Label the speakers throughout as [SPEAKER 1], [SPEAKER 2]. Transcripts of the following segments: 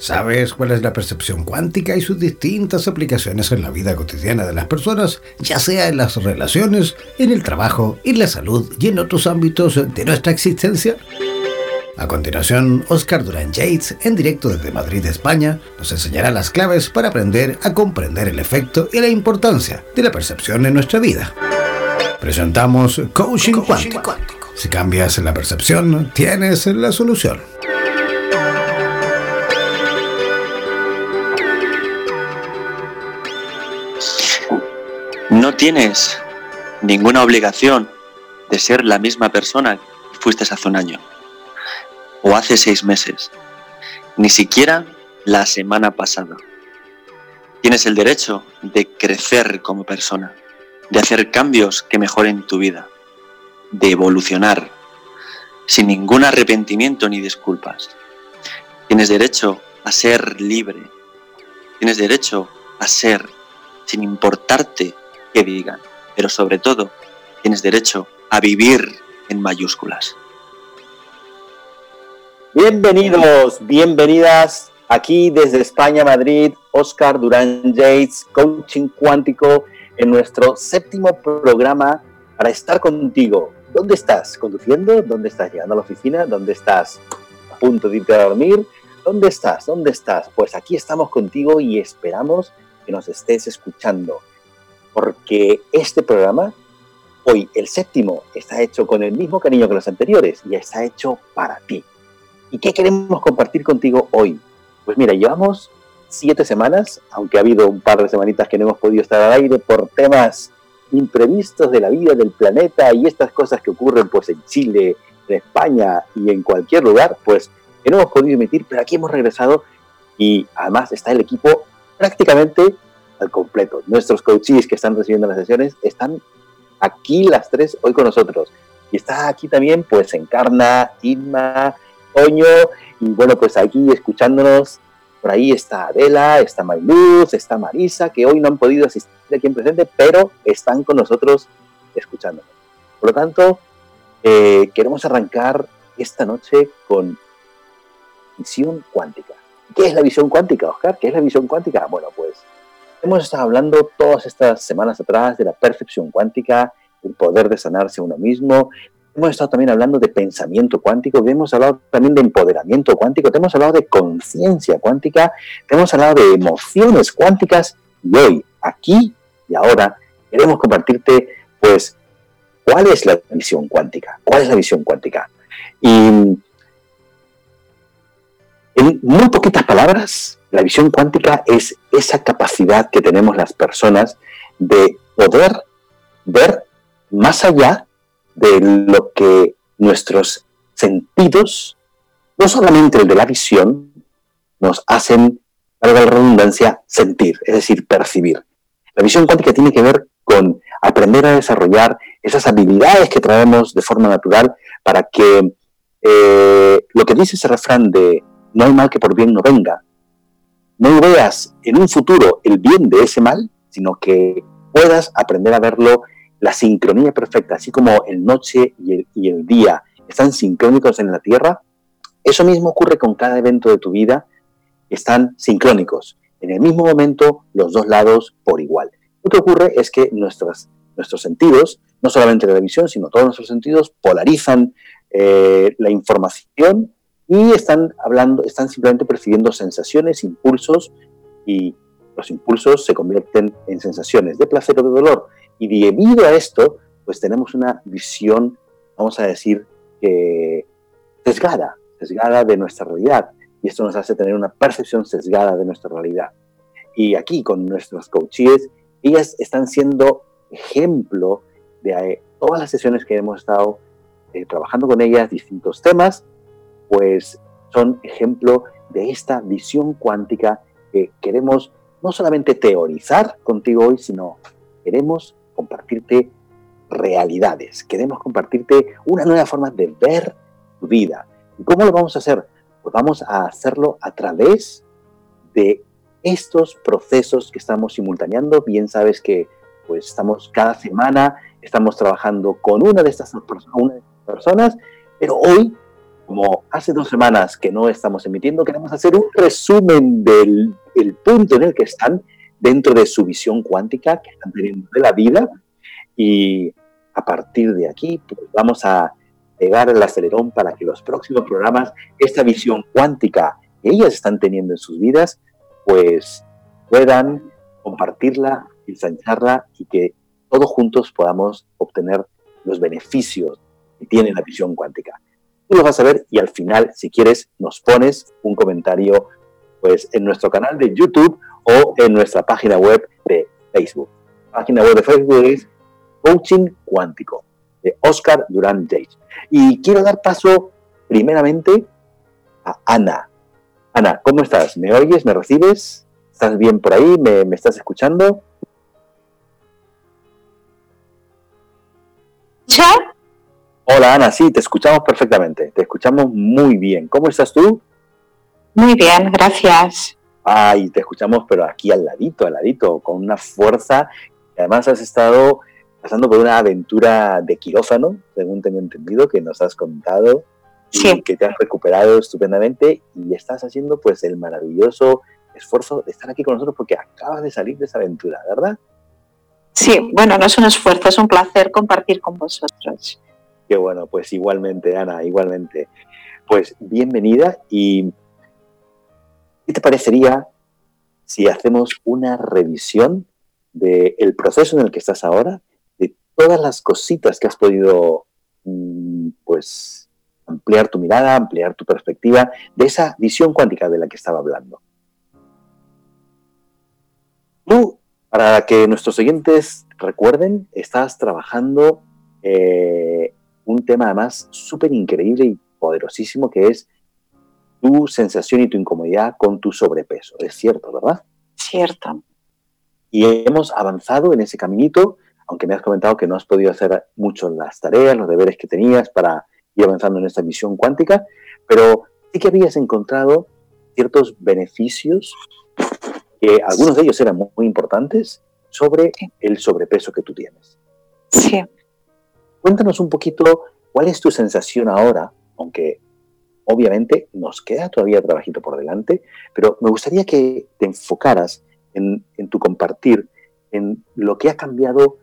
[SPEAKER 1] ¿Sabes cuál es la percepción cuántica y sus distintas aplicaciones en la vida cotidiana de las personas, ya sea en las relaciones, en el trabajo, en la salud y en otros ámbitos de nuestra existencia? A continuación, Oscar Durán Yates, en directo desde Madrid, España, nos enseñará las claves para aprender a comprender el efecto y la importancia de la percepción en nuestra vida. Presentamos Coaching, cuántico. Si cambias la percepción, tienes la solución.
[SPEAKER 2] No tienes ninguna obligación de ser la misma persona que fuiste hace un año o hace seis meses, ni siquiera la semana pasada. Tienes el derecho de crecer como persona, de hacer cambios que mejoren tu vida, de evolucionar, sin ningún arrepentimiento ni disculpas. Tienes derecho a ser libre. Tienes derecho a ser sin importarte qué digan, pero sobre todo tienes derecho a vivir en mayúsculas.
[SPEAKER 3] Bienvenidos, bienvenidas aquí desde España, Madrid, Oscar Durán Yates, Coaching Cuántico, en nuestro séptimo programa para estar contigo. ¿Dónde estás? ¿Conduciendo? ¿Dónde estás llegando a la oficina? ¿Dónde estás a punto de irte a dormir? ¿Dónde estás? ¿Dónde estás? Pues aquí estamos contigo y esperamos que nos estés escuchando. Porque este programa, hoy el séptimo, está hecho con el mismo cariño que los anteriores y está hecho para ti ¿Y qué queremos compartir contigo hoy? Pues mira, llevamos siete semanas, aunque ha habido un par de semanitas que no hemos podido estar al aire por temas imprevistos de la vida del planeta y estas cosas que ocurren pues en Chile, en España y en cualquier lugar, pues que no hemos podido emitir, pero aquí hemos regresado y además está el equipo prácticamente al completo. Nuestros coaches que están recibiendo las sesiones están aquí las tres hoy con nosotros. Y está aquí también pues Encarna, Inma, Toño, y bueno, pues aquí escuchándonos, por ahí está Adela, está Mayluz, está Marisa, que hoy no han podido asistir aquí en presente, pero están con nosotros escuchándonos. Por lo tanto, eh, queremos arrancar esta noche con visión cuántica. ¿Qué es la visión cuántica, Oscar? ¿Qué es la visión cuántica? Bueno, pues hemos estado hablando todas estas semanas atrás de la percepción cuántica, el poder de sanarse uno mismo, Hemos estado también hablando de pensamiento cuántico, hemos hablado también de empoderamiento cuántico, hemos hablado de conciencia cuántica, hemos hablado de emociones cuánticas y hoy, aquí y ahora, queremos compartirte, pues, cuál es la visión cuántica, cuál es la visión cuántica. Y en muy poquitas palabras, la visión cuántica es esa capacidad que tenemos las personas de poder ver más allá de lo que nuestros sentidos, no solamente el de la visión, nos hacen, para la redundancia, sentir, es decir, percibir. La visión cuántica tiene que ver con aprender a desarrollar esas habilidades que traemos de forma natural para que eh, lo que dice ese refrán de no hay mal que por bien no venga, no veas en un futuro el bien de ese mal, sino que puedas aprender a verlo la sincronía perfecta, así como el noche y el, día están sincrónicos en la Tierra, eso mismo ocurre con cada evento de tu vida, están sincrónicos, en el mismo momento los dos lados por igual. Lo que ocurre es que nuestros, sentidos, no solamente la visión, sino todos nuestros sentidos, polarizan eh, la información y están hablando, están simplemente percibiendo sensaciones, impulsos, y los impulsos se convierten en sensaciones de placer o de dolor. Y debido a esto, pues tenemos una visión, vamos a decir, sesgada, sesgada de nuestra realidad. Y esto nos hace tener una percepción sesgada de nuestra realidad. Y aquí con nuestros coaches, ellas están siendo ejemplo de eh, todas las sesiones que hemos estado eh, trabajando con ellas, distintos temas, pues son ejemplo de esta visión cuántica que queremos no solamente teorizar contigo hoy, sino queremos compartirte realidades, queremos compartirte una nueva forma de ver tu vida. ¿Y cómo lo vamos a hacer? Pues vamos a hacerlo a través de estos procesos que estamos simultaneando. Bien sabes que pues estamos cada semana, estamos trabajando con una de estas personas, pero hoy como hace dos semanas que no estamos emitiendo, queremos hacer un resumen del punto en el que están dentro de su visión cuántica que están teniendo de la vida y a partir de aquí pues, vamos a pegar el acelerón para que los próximos programas, esta visión cuántica que ellas están teniendo en sus vidas, pues puedan compartirla, ensancharla y que todos juntos podamos obtener los beneficios que tiene la visión cuántica. Tú lo vas a ver y al final, si quieres, nos pones un comentario pues en nuestro canal de YouTube o en nuestra página web de Facebook. Página web de Facebook es Coaching Cuántico de Oscar Durán Yates. Y quiero dar paso primeramente a Ana. Ana, ¿cómo estás? ¿Me oyes? ¿Me recibes? ¿Estás bien por ahí? ¿Me, me estás escuchando? Hola Ana, sí, te escuchamos perfectamente, te escuchamos muy bien. ¿Cómo estás tú?
[SPEAKER 4] Muy bien, gracias.
[SPEAKER 3] Ay, te escuchamos, pero aquí al ladito, al ladito, con una fuerza. Además has estado pasando por una aventura de quirófano, según tengo entendido, que nos has contado,
[SPEAKER 4] sí.
[SPEAKER 3] que te has recuperado estupendamente y estás haciendo pues el maravilloso esfuerzo de estar aquí con nosotros porque acabas de salir de esa aventura, ¿verdad?
[SPEAKER 4] Sí, bueno, no es un esfuerzo, es un placer compartir con vosotros.
[SPEAKER 3] Qué bueno, pues igualmente, Ana, igualmente. Pues bienvenida y ¿qué te parecería si hacemos una revisión del proceso en el que estás ahora todas las cositas que has podido, mm, pues, ampliar tu mirada, ampliar tu perspectiva de esa visión cuántica de la que estaba hablando. Tú, para que nuestros oyentes recuerden, estás trabajando eh, un tema además súper increíble y poderosísimo que es tu sensación y tu incomodidad con tu sobrepeso. Es cierto, ¿verdad?
[SPEAKER 4] Cierto.
[SPEAKER 3] Y hemos avanzado en ese caminito aunque me has comentado que no has podido hacer mucho las tareas, los deberes que tenías para ir avanzando en esta visión cuántica, pero sí que habías encontrado ciertos beneficios, que algunos de ellos eran muy, importantes, sobre el sobrepeso que tú tienes.
[SPEAKER 4] Sí.
[SPEAKER 3] Cuéntanos un poquito cuál es tu sensación ahora, aunque obviamente nos queda todavía trabajito por delante, pero me gustaría que te enfocaras en, tu compartir, en lo que ha cambiado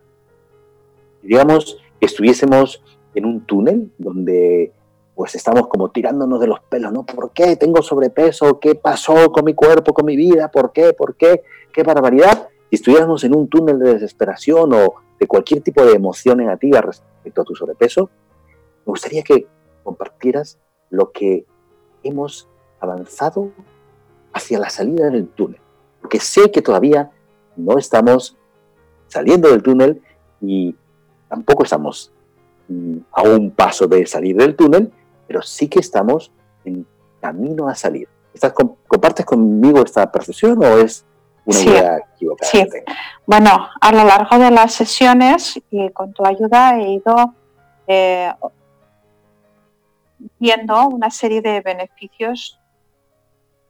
[SPEAKER 3] digamos estuviésemos en un túnel donde pues estamos como tirándonos de los pelos, ¿no? ¿Por qué tengo sobrepeso? ¿Qué pasó con mi cuerpo, con mi vida? ¿Por qué? ¿Por qué? ¿Qué barbaridad? Si estuviéramos en un túnel de desesperación o de cualquier tipo de emoción negativa respecto a tu sobrepeso, me gustaría que compartieras lo que hemos avanzado hacia la salida del túnel. Porque sé que todavía no estamos saliendo del túnel y tampoco estamos mm, a un paso de salir del túnel, pero sí que estamos en camino a salir. ¿Estás, ¿Compartes conmigo esta percepción o es una idea equivocada?
[SPEAKER 4] Sí. Bueno, a lo largo de las sesiones y con tu ayuda he ido eh, viendo una serie de beneficios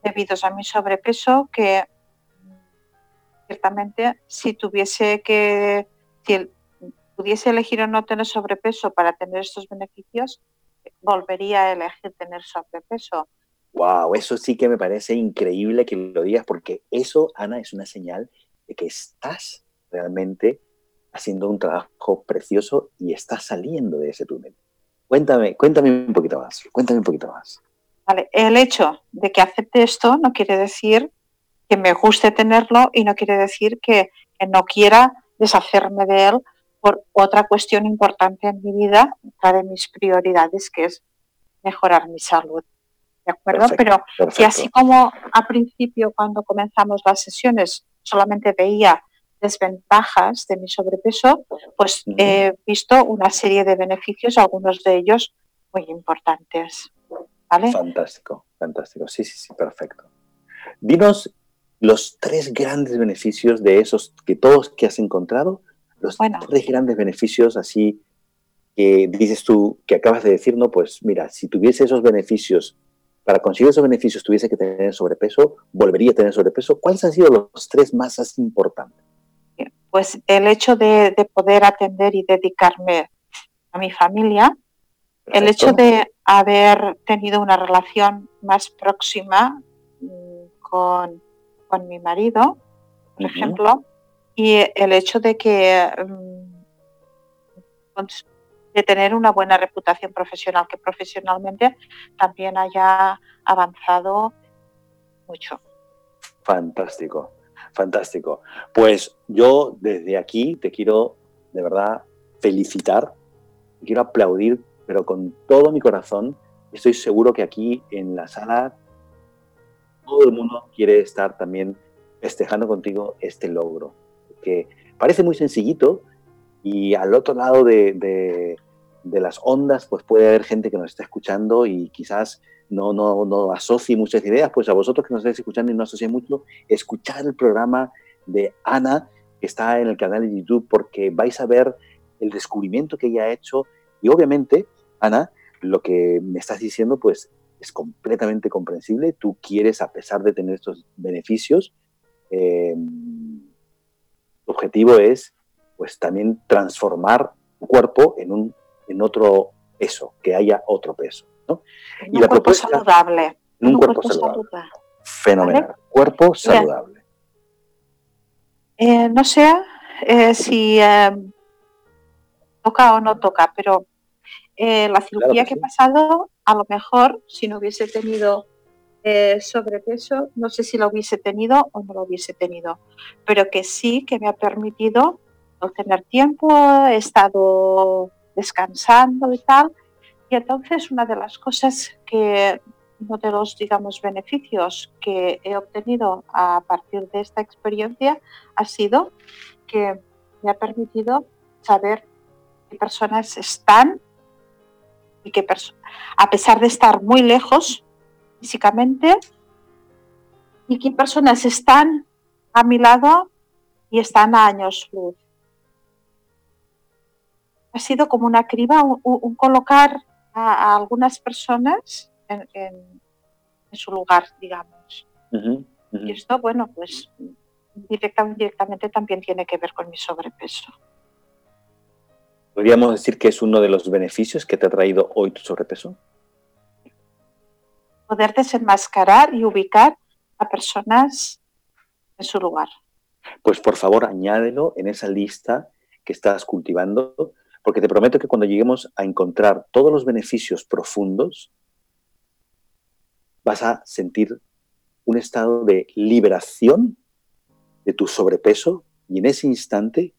[SPEAKER 4] debidos a mi sobrepeso que ciertamente si tuviese que, pudiese elegir o no tener sobrepeso para tener estos beneficios, volvería a elegir tener sobrepeso.
[SPEAKER 3] Wow, eso sí que me parece increíble que lo digas porque eso, Ana, es una señal de que estás realmente haciendo un trabajo precioso y estás saliendo de ese túnel. Cuéntame, cuéntame un poquito más, cuéntame un poquito más.
[SPEAKER 4] Vale, el hecho de que acepte esto no quiere decir que me guste tenerlo y no quiere decir que, que no quiera deshacerme de él por otra cuestión importante en mi vida, otra de mis prioridades, que es mejorar mi salud. ¿De acuerdo? Pero si así como a principio, cuando comenzamos las sesiones, solamente veía desventajas de mi sobrepeso, pues he visto una serie de beneficios, algunos de ellos muy importantes. ¿Vale?
[SPEAKER 3] Fantástico, fantástico. Sí, sí, sí, perfecto. Dinos los tres grandes beneficios de esos que todos que has encontrado los tres grandes beneficios así que dices tú, que acabas de decir, no, pues mira, si tuviese esos beneficios, para conseguir esos beneficios tuviese que tener sobrepeso, volvería a tener sobrepeso, ¿cuáles han sido los tres más importantes?
[SPEAKER 4] Pues el hecho de, poder atender y dedicarme a mi familia, El hecho de haber tenido una relación más próxima mm, con, mi marido, por ejemplo, y el hecho de que mm, de tener una buena reputación profesional, que profesionalmente también haya avanzado mucho.
[SPEAKER 3] Fantástico, fantástico. Pues yo desde aquí te quiero de verdad felicitar, quiero aplaudir, pero con todo mi corazón. Estoy seguro que aquí en la sala todo el mundo quiere estar también festejando contigo este logro, que parece muy sencillito y al otro lado de las ondas, pues puede haber gente que nos está escuchando y quizás no, no, no asocie muchas ideas, pues a vosotros que nos estáis escuchando y no asociéis mucho, escuchar el programa de Ana, que está en el canal de YouTube, porque vais a ver el descubrimiento que ella ha hecho y obviamente, Ana, lo que me estás diciendo, pues es completamente comprensible. Tú quieres, a pesar de tener estos beneficios, eh, tu objetivo es pues también transformar tu cuerpo en un en otro peso, que haya otro peso. ¿no?
[SPEAKER 4] y la cuerpo saludable.
[SPEAKER 3] un, cuerpo, saludable. Fenomenal. Cuerpo saludable.
[SPEAKER 4] Eh, no sé eh, si eh, toca o no toca, pero la cirugía que, he pasado, a lo mejor, si no hubiese tenido sobrepeso, no sé si lo hubiese tenido o no lo hubiese tenido, pero que sí que me ha permitido no tener tiempo, he estado descansando y tal. Y entonces una de las cosas que, uno de los, digamos, beneficios que he obtenido a partir de esta experiencia ha sido que me ha permitido saber qué personas están y qué a pesar de estar muy lejos físicamente, y qué personas están a mi lado y están a años luz ha sido como una criba, un, colocar a, algunas personas en, su lugar, digamos. Y esto, bueno, pues directamente también tiene que ver con mi sobrepeso.
[SPEAKER 3] ¿Podríamos decir que es uno de los beneficios que te ha traído hoy tu sobrepeso?
[SPEAKER 4] Poder desenmascarar y ubicar a personas en su lugar.
[SPEAKER 3] Pues por favor, añádelo en esa lista que estás cultivando porque te prometo que cuando lleguemos a encontrar todos los beneficios profundos, vas a sentir un estado de liberación de tu sobrepeso y en ese instante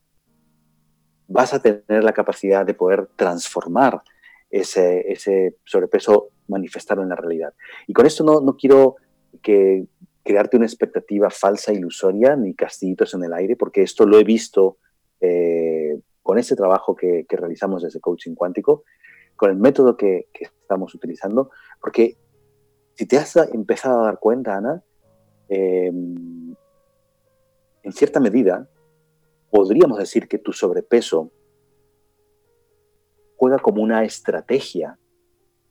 [SPEAKER 3] vas a tener la capacidad de poder transformar ese, sobrepeso, manifestarlo en la realidad. Y con esto no, no quiero que crearte una expectativa falsa, ilusoria, ni castillitos en el aire, porque esto lo he visto eh, con ese trabajo que, realizamos desde Coaching Cuántico, con el método que, estamos utilizando, porque si te has empezado a dar cuenta, Ana, em, en cierta medida, podríamos decir que tu sobrepeso juega como una estrategia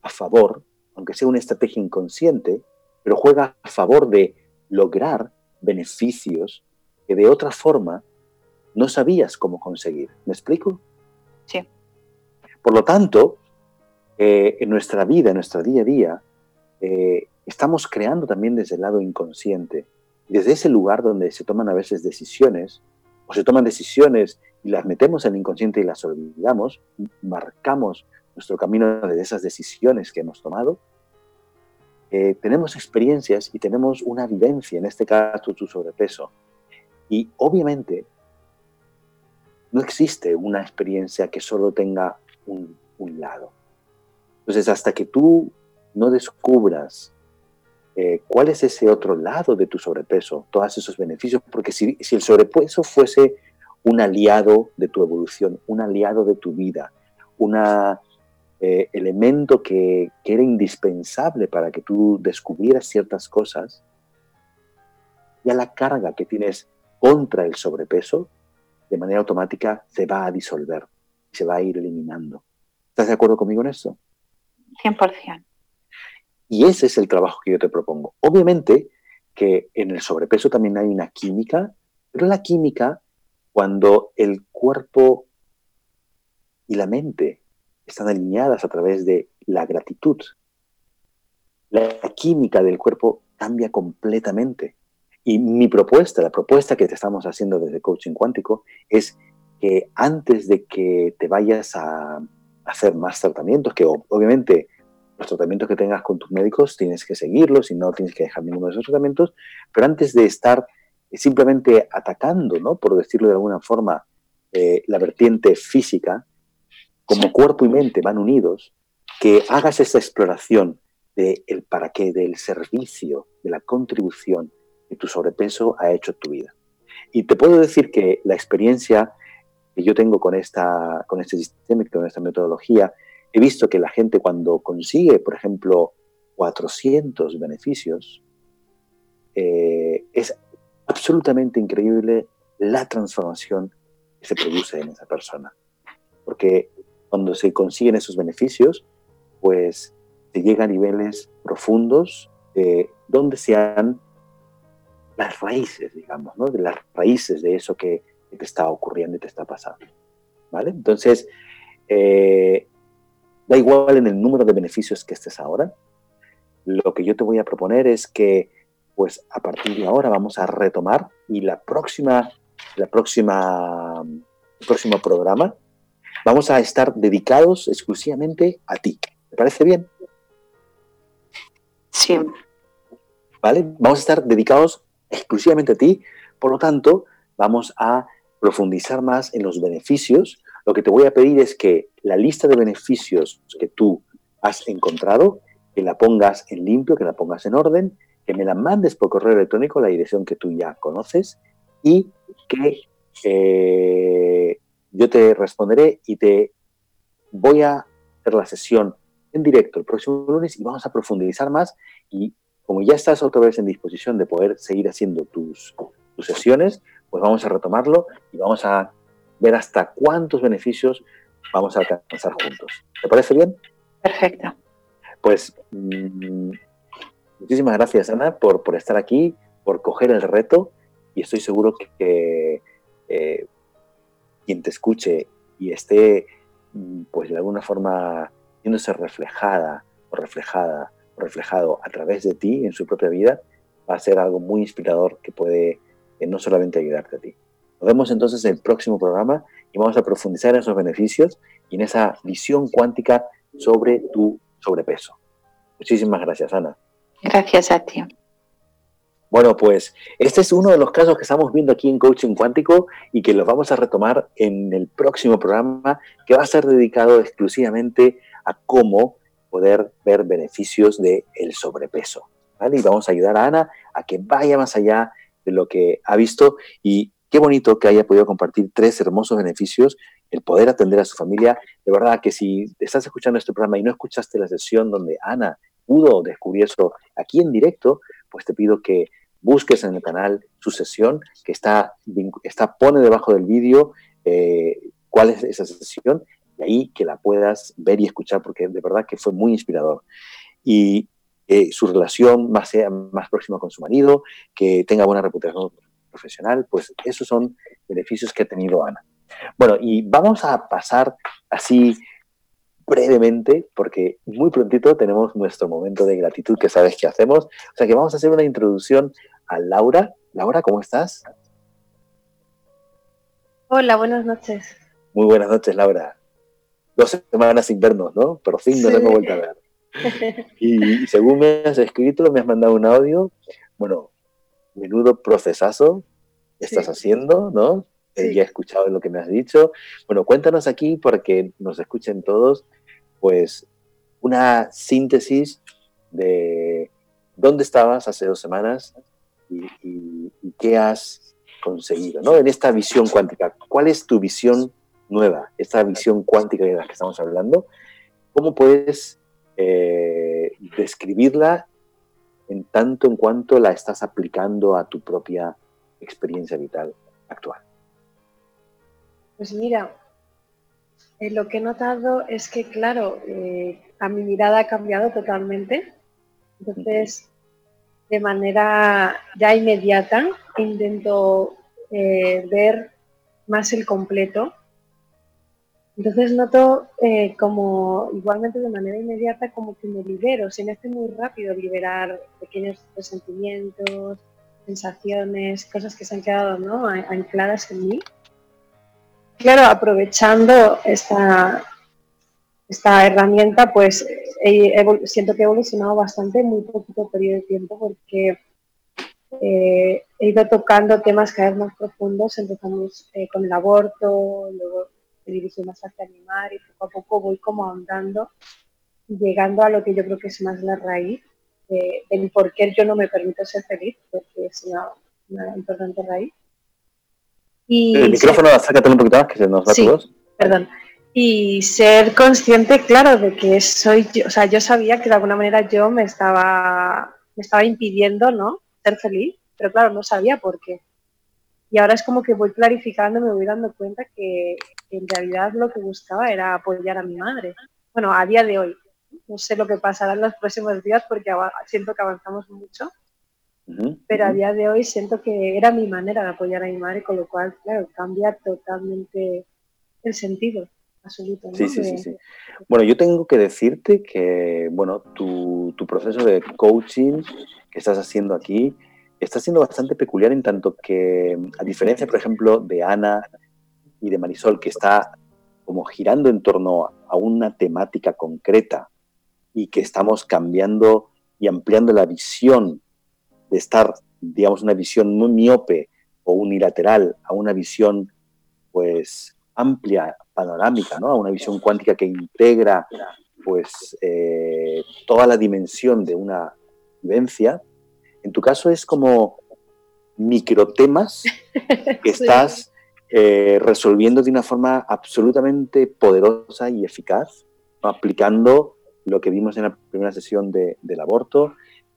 [SPEAKER 3] a favor, aunque sea una estrategia inconsciente, pero juega a favor de lograr beneficios que de otra forma no sabías cómo conseguir. ¿Me explico?
[SPEAKER 4] Sí.
[SPEAKER 3] Por lo tanto, eh, en nuestra vida, en nuestro día a día, eh, estamos creando también desde el lado inconsciente, desde ese lugar donde se toman a veces decisiones, o se toman decisiones y las metemos en el inconsciente y las olvidamos, marcamos nuestro camino de esas decisiones que hemos tomado, eh, tenemos experiencias y tenemos una vivencia, en este caso tu sobrepeso. Y obviamente no existe una experiencia que solo tenga un, lado. Entonces, hasta que tú no descubras eh, cuál es ese otro lado de tu sobrepeso, todos esos beneficios, porque si, el sobrepeso fuese un aliado de tu evolución, un aliado de tu vida, un eh, elemento que, que, era indispensable para que tú descubrieras ciertas cosas, ya la carga que tienes contra el sobrepeso de manera automática se va a disolver, se va a ir eliminando. ¿Estás de acuerdo conmigo en eso?
[SPEAKER 4] 100%.
[SPEAKER 3] Y ese es el trabajo que yo te propongo. Obviamente que en el sobrepeso también hay una química, pero la química, cuando el cuerpo y la mente están alineadas a través de la gratitud, la química del cuerpo cambia completamente. Y mi propuesta, la propuesta que te estamos haciendo desde Coaching Cuántico, es que antes de que te vayas a hacer más tratamientos, que obviamente los tratamientos que tengas con tus médicos tienes que seguirlos y no tienes que dejar ninguno de esos tratamientos, pero antes de estar simplemente atacando, ¿no? por decirlo de alguna forma, eh, la vertiente física, como cuerpo y mente van unidos, que hagas esa exploración del el para qué, del servicio, de la contribución que tu sobrepeso ha hecho tu vida. Y te puedo decir que la experiencia que yo tengo con, esta, con este sistema y con esta metodología, he visto que la gente cuando consigue, por ejemplo, 400 beneficios, eh, es absolutamente increíble la transformación que se produce en esa persona. Porque cuando se consiguen esos beneficios, pues se llega a niveles profundos eh, donde sean las raíces, digamos, ¿no? de las raíces de eso que, te está ocurriendo y te está pasando. ¿Vale? Entonces, eh, da igual en el número de beneficios que estés ahora. Lo que yo te voy a proponer es que, pues a partir de ahora vamos a retomar y la próxima, la próxima, el próximo programa vamos a estar dedicados exclusivamente a ti. ¿Te parece bien?
[SPEAKER 4] Sí.
[SPEAKER 3] ¿Vale? Vamos a estar dedicados exclusivamente a ti, por lo tanto, vamos a profundizar más en los beneficios. Lo que te voy a pedir es que la lista de beneficios que tú has encontrado, que la pongas en limpio, que la pongas en orden, que me la mandes por correo electrónico la dirección que tú ya conoces y que eh, yo te responderé y te voy a hacer la sesión en directo el próximo lunes y vamos a profundizar más y como ya estás otra vez en disposición de poder seguir haciendo tus, tus sesiones, pues vamos a retomarlo y vamos a ver hasta cuántos beneficios vamos a alcanzar juntos. ¿Te parece bien?
[SPEAKER 4] Perfecto.
[SPEAKER 3] Pues mm, muchísimas gracias, Ana, por, por estar aquí, por coger el reto y estoy seguro que eh, quien te escuche y esté, mm, pues de alguna forma, viéndose reflejada o reflejada reflejado a través de ti en su propia vida, va a ser algo muy inspirador que puede eh, no solamente ayudarte a ti. Nos vemos entonces en el próximo programa y vamos a profundizar en esos beneficios y en esa visión cuántica sobre tu sobrepeso. Muchísimas gracias, Ana.
[SPEAKER 4] Gracias a ti.
[SPEAKER 3] Bueno, pues este es uno de los casos que estamos viendo aquí en Coaching Cuántico y que los vamos a retomar en el próximo programa que va a ser dedicado exclusivamente a cómo poder ver beneficios del el sobrepeso. ¿vale? Y vamos a ayudar a Ana a que vaya más allá de lo que ha visto y qué bonito que haya podido compartir tres hermosos beneficios, el poder atender a su familia. De verdad que si estás escuchando este programa y no escuchaste la sesión donde Ana pudo descubrir eso aquí en directo, pues te pido que busques en el canal su sesión, que está, está pone debajo del vídeo eh, cuál es esa sesión, y ahí que la puedas ver y escuchar, porque de verdad que fue muy inspirador. Y eh, su relación más, sea más próxima con su marido, que tenga buena reputación profesional, pues esos son beneficios que ha tenido Ana. Bueno, y vamos a pasar así brevemente, porque muy prontito tenemos nuestro momento de gratitud que sabes que hacemos. O sea que vamos a hacer una introducción a Laura. Laura, ¿cómo estás?
[SPEAKER 5] Hola, buenas noches.
[SPEAKER 3] Muy buenas noches, Laura. Dos semanas sin vernos, ¿no? Por fin nos hemos vuelto a ver. Y, según me has escrito, me has mandado un audio. Bueno, menudo procesazo estás haciendo, ¿no? Eh, ya he escuchado lo que me has dicho. Bueno, cuéntanos aquí para que nos escuchen todos pues una síntesis de dónde estabas hace dos semanas y, qué has conseguido, ¿no? En esta visión cuántica, ¿cuál es tu visión nueva? Esta visión cuántica de la que estamos hablando, ¿cómo puedes eh, describirla en tanto en cuanto la estás aplicando a tu propia experiencia vital actual?
[SPEAKER 5] Pues mira, eh, lo que he notado es que, claro, eh, a mi mirada ha cambiado totalmente. Entonces, de manera ya inmediata, intento eh, ver más el completo Entonces noto eh, como igualmente de manera inmediata como que me libero, se me hace muy rápido liberar pequeños sentimientos, sensaciones, cosas que se han quedado ¿no? ancladas en mí. Claro, aprovechando esta, esta herramienta, pues siento que he evolucionado bastante en muy poquito periodo de tiempo porque eh, he ido tocando temas cada vez más profundos. Empezamos eh, con el aborto, luego me dirigí más hacia animar y poco a poco voy como ahondando, llegando a lo que yo creo que es más la raíz de, del por qué yo no me permito ser feliz, porque es una, importante raíz.
[SPEAKER 3] Y el micrófono, acércate un poquito más que se nos va
[SPEAKER 5] sí, todos. Perdón. Y ser consciente, claro, de que soy yo, o sea, yo sabía que de alguna manera yo me estaba, me estaba impidiendo, ¿no? Ser feliz, pero claro, no sabía por qué. Y ahora es como que voy clarificando, me voy dando cuenta que en realidad lo que buscaba era apoyar a mi madre. Bueno, a día de hoy. No sé lo que pasará en los próximos días porque siento que avanzamos mucho. Pero a día de hoy siento que era mi manera de apoyar a mi madre, con lo cual, claro, cambia totalmente el sentido. Absoluto,
[SPEAKER 3] sí, sí, sí, sí, Bueno, yo tengo que decirte que, bueno, tu, tu proceso de coaching que estás haciendo aquí, está siendo bastante peculiar en tanto que, a diferencia, por ejemplo, de Ana y de Marisol, que está como girando en torno a una temática concreta y que estamos cambiando y ampliando la visión de estar, digamos, una visión muy miope o unilateral a una visión, pues, amplia, panorámica, ¿no? A una visión cuántica que integra, pues, eh, toda la dimensión de una vivencia, en tu caso es como microtemas que estás eh, resolviendo de una forma absolutamente poderosa y eficaz, aplicando lo que vimos en la primera sesión del aborto,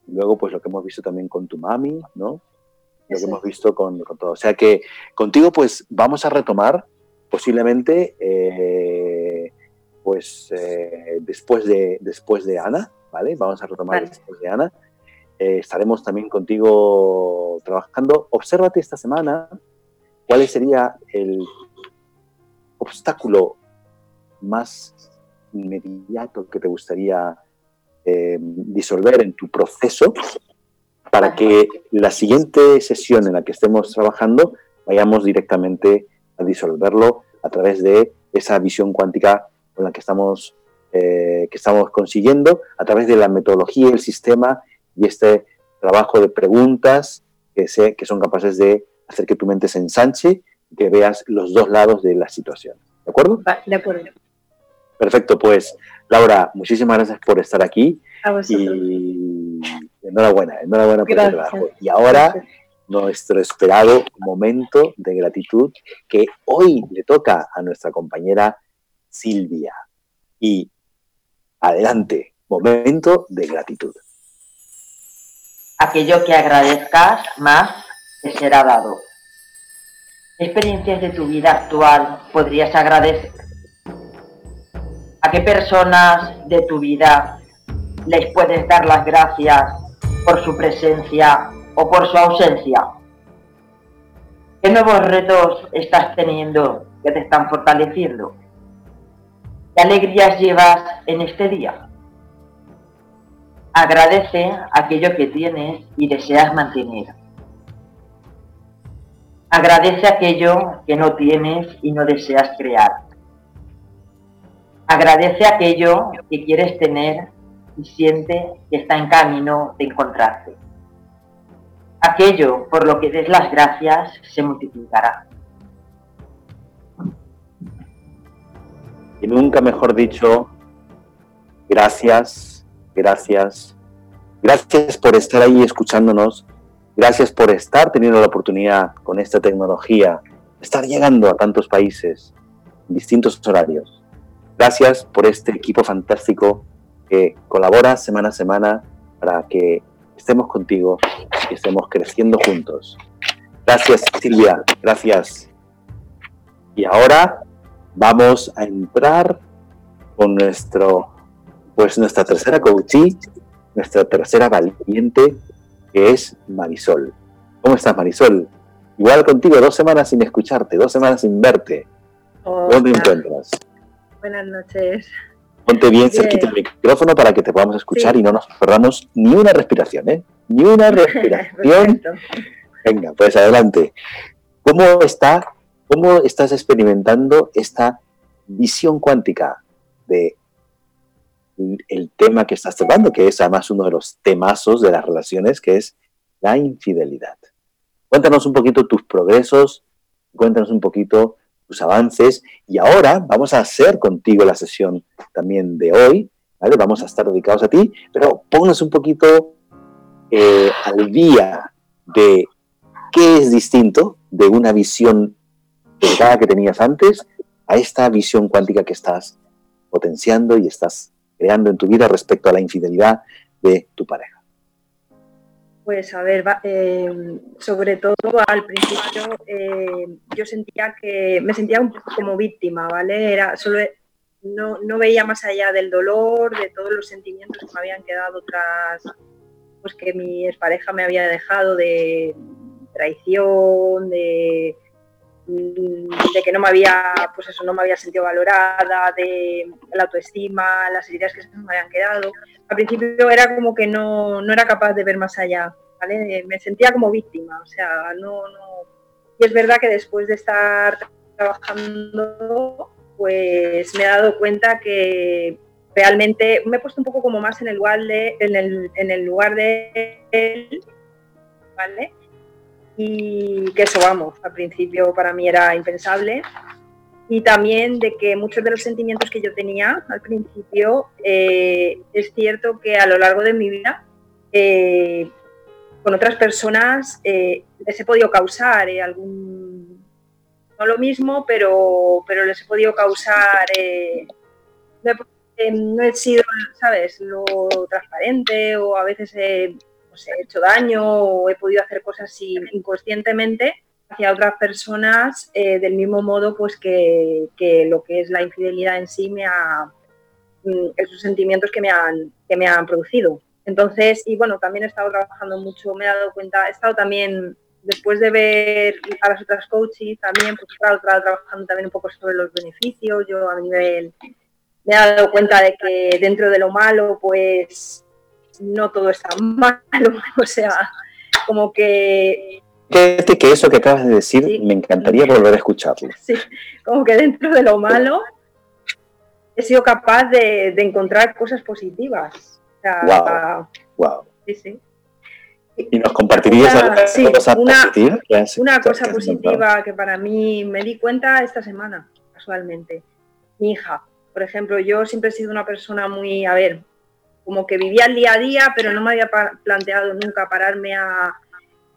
[SPEAKER 3] luego pues lo que hemos visto también con tu mami, ¿no? Lo que hemos visto con, todo. O sea que contigo pues vamos a retomar posiblemente eh, pues eh, después, de, después de Ana, ¿vale? Vamos a retomar después de Ana. Eh, estaremos también contigo trabajando. Obsérvate esta semana cuál sería el obstáculo más inmediato que te gustaría eh, disolver en tu proceso para que la siguiente sesión en la que estemos trabajando vayamos directamente a disolverlo a través de esa visión cuántica con la que estamos, eh, que estamos consiguiendo, a través de la metodología, el sistema y este trabajo de preguntas que, sé, que son capaces de hacer que tu mente se ensanche y que veas los dos lados de la situación. ¿De acuerdo?
[SPEAKER 5] De acuerdo.
[SPEAKER 3] Perfecto, pues Laura, muchísimas gracias por estar aquí. y enhorabuena, enhorabuena por el trabajo. Y ahora nuestro esperado momento de gratitud que hoy le toca a nuestra compañera Silvia. Y adelante, momento de gratitud
[SPEAKER 6] aquello que agradezcas más te será dado. ¿Qué experiencias de tu vida actual podrías agradecer? ¿A qué personas de tu vida les puedes dar las gracias por su presencia o por su ausencia? ¿Qué nuevos retos estás teniendo que te están fortaleciendo? ¿Qué alegrías llevas en este día? Agradece aquello que tienes y deseas mantener. Agradece aquello que no tienes y no deseas crear. Agradece aquello que quieres tener y siente que está en camino de encontrarte. Aquello por lo que des las gracias se multiplicará.
[SPEAKER 3] Y nunca mejor dicho, gracias gracias. Gracias por estar ahí escuchándonos. Gracias por estar teniendo la oportunidad con esta tecnología, estar llegando a tantos países en distintos horarios. Gracias por este equipo fantástico que colabora semana a semana para que estemos contigo y estemos creciendo juntos. Gracias Silvia, gracias. Y ahora vamos a entrar con nuestro pues nuestra tercera coachee, nuestra tercera valiente, que es Marisol. ¿Cómo estás, Marisol? Igual contigo, dos semanas sin escucharte, dos semanas sin verte. ¿Dónde encuentras?
[SPEAKER 7] Buenas noches.
[SPEAKER 3] Ponte bien, cerquita el micrófono para que te podamos escuchar y no nos perdamos ni una respiración, ¿eh? Ni una respiración. Venga, pues adelante. ¿Cómo está, cómo estás experimentando esta visión cuántica de el tema que estás tratando, que es además uno de los temazos de las relaciones, que es la infidelidad? Cuéntanos un poquito tus progresos, cuéntanos un poquito tus avances y ahora vamos a hacer contigo la sesión también de hoy, ¿vale? Vamos a estar dedicados a ti, pero ponnos un poquito eh, al día de qué es distinto de una visión que tenías antes a esta visión cuántica que estás potenciando y estás creando en tu vida respecto a la infidelidad de tu pareja.
[SPEAKER 7] Pues a ver, eh, sobre todo al principio eh, yo sentía que me sentía un poco como víctima, ¿vale? Era solo no, no, veía más allá del dolor, de todos los sentimientos que me habían quedado tras pues que mi pareja me había dejado de traición, de, de que no me había, pues eso, no me había sentido valorada, de la autoestima, las ideas que se me habían quedado al principio era como que no, era capaz de ver más allá, ¿vale? Me sentía como víctima, o sea, no, no... Y es verdad que después de estar trabajando, pues me he dado cuenta que realmente me he puesto un poco como más en el lugar de, en el, en el lugar de él, ¿vale? Y que eso, vamos, al principio para mí era impensable, y también de que muchos de los sentimientos que yo tenía al principio, eh, es cierto que a lo largo de mi vida, eh, con otras personas, eh, les he podido causar algún, no lo mismo, pero, pero les he podido causar, no he, sido, ¿sabes?, lo transparente o a veces he, he hecho daño o he podido hacer cosas inconscientemente hacia otras personas eh, del mismo modo pues que, lo que es la infidelidad en sí me ha mm, esos sentimientos que me han que me han producido. Entonces y bueno también he estado trabajando mucho me he dado cuenta he estado también después de ver a las otras coaches también pues he estado trabajando también un poco sobre los beneficios. Yo a nivel me he dado cuenta de que dentro de lo malo pues no todo está malo o sea como que
[SPEAKER 3] Fíjate que eso que acabas de decir, me encantaría volver a escucharlo.
[SPEAKER 7] Sí, como que dentro de lo malo he sido capaz de, encontrar cosas positivas.
[SPEAKER 3] wow, wow. Sí, sí. ¿Y nos compartirías
[SPEAKER 7] una, sí, cosa una, positiva? Una cosa positiva que para mí me di cuenta esta semana, casualmente. Mi hija, por ejemplo, yo siempre he sido una persona muy, a ver, como que vivía el día a día, pero no me había planteado nunca pararme a,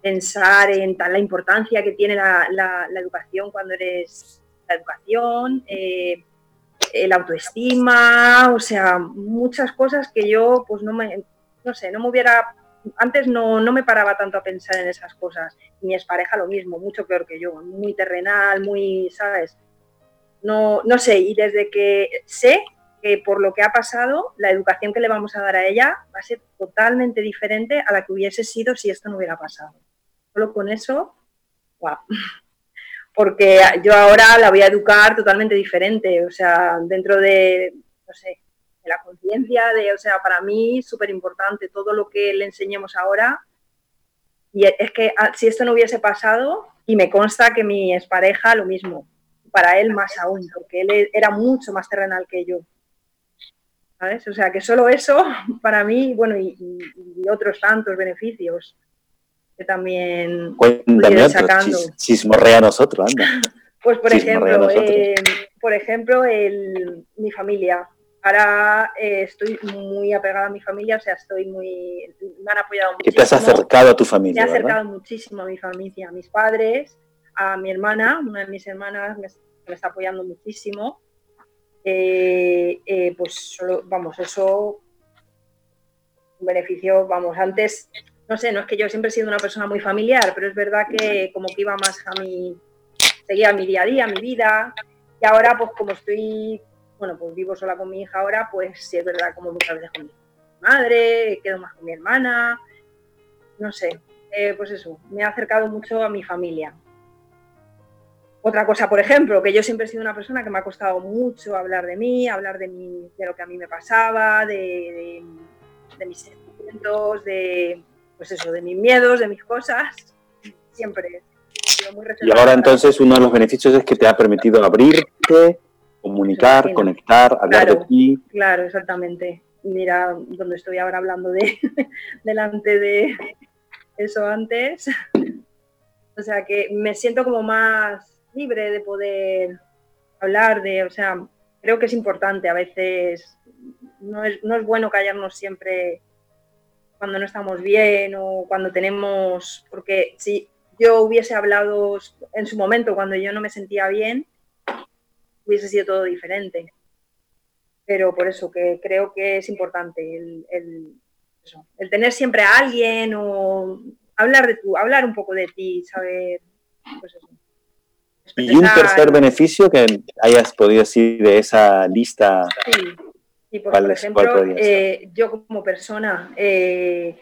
[SPEAKER 7] pensar en la importancia que tiene la, educación cuando eres la educación, eh, el autoestima, o sea, muchas cosas que yo, pues no me, no sé, no me hubiera, antes no, no me paraba tanto a pensar en esas cosas. mi expareja lo mismo, mucho peor que yo, muy terrenal, muy, ¿sabes? No, no sé, y desde que sé que por lo que ha pasado, la educación que le vamos a dar a ella va a ser totalmente diferente a la que hubiese sido si esto no hubiera pasado solo con eso, wow. Porque yo ahora la voy a educar totalmente diferente, o sea, dentro de, no sé, de la conciencia, de, o sea, para mí súper importante todo lo que le enseñemos ahora. Y es que ah, si esto no hubiese pasado, y me consta que mi expareja lo mismo, para él más aún, porque él era mucho más terrenal que yo. ¿Sabes? O sea, que solo eso, para mí, bueno, y, y otros tantos beneficios que también
[SPEAKER 3] Cuéntame sacando. chismorrea a nosotros, anda.
[SPEAKER 7] Pues por ejemplo, eh, por ejemplo, el, mi familia. Ahora eh, estoy muy apegada a mi familia, o sea, estoy muy, me han apoyado muchísimo.
[SPEAKER 3] ¿Y te has acercado a tu familia?
[SPEAKER 7] Me he acercado muchísimo a mi familia, a mis padres, a mi hermana, una de mis hermanas me, está apoyando muchísimo. Eh, pues solo, vamos, eso un beneficio, vamos, antes no sé, no es que yo siempre he sido una persona muy familiar, pero es verdad que como que iba más a mi, seguía mi día a día, mi vida, y ahora pues como estoy, bueno, pues vivo sola con mi hija ahora, pues sí es verdad como muchas veces con mi madre, quedo más con mi hermana, no sé, eh, pues eso, me ha acercado mucho a mi familia. Otra cosa, por ejemplo, que yo siempre he sido una persona que me ha costado mucho hablar de mí, hablar de, mí, de lo que a mí me pasaba, de, mis sentimientos, de, pues eso, de mis miedos, de mis cosas. Siempre.
[SPEAKER 3] Muy y ahora entonces uno de los beneficios es que te ha permitido abrirte, comunicar, conectar, hablar de ti.
[SPEAKER 7] Claro, exactamente. Mira donde estoy ahora hablando de delante de eso antes. O sea que me siento como más libre de poder hablar de, o sea, creo que es importante a veces, no es, no es bueno callarnos siempre cuando no estamos bien o cuando tenemos, porque si yo hubiese hablado en su momento cuando yo no me sentía bien, hubiese sido todo diferente. Pero por eso que creo que es importante el, el, el tener siempre a alguien o hablar de tú, hablar un poco de ti, saber, pues eso.
[SPEAKER 3] Y un tercer beneficio que hayas podido decir de esa lista.
[SPEAKER 7] Sí, pues, por ejemplo, eh, yo como persona, eh,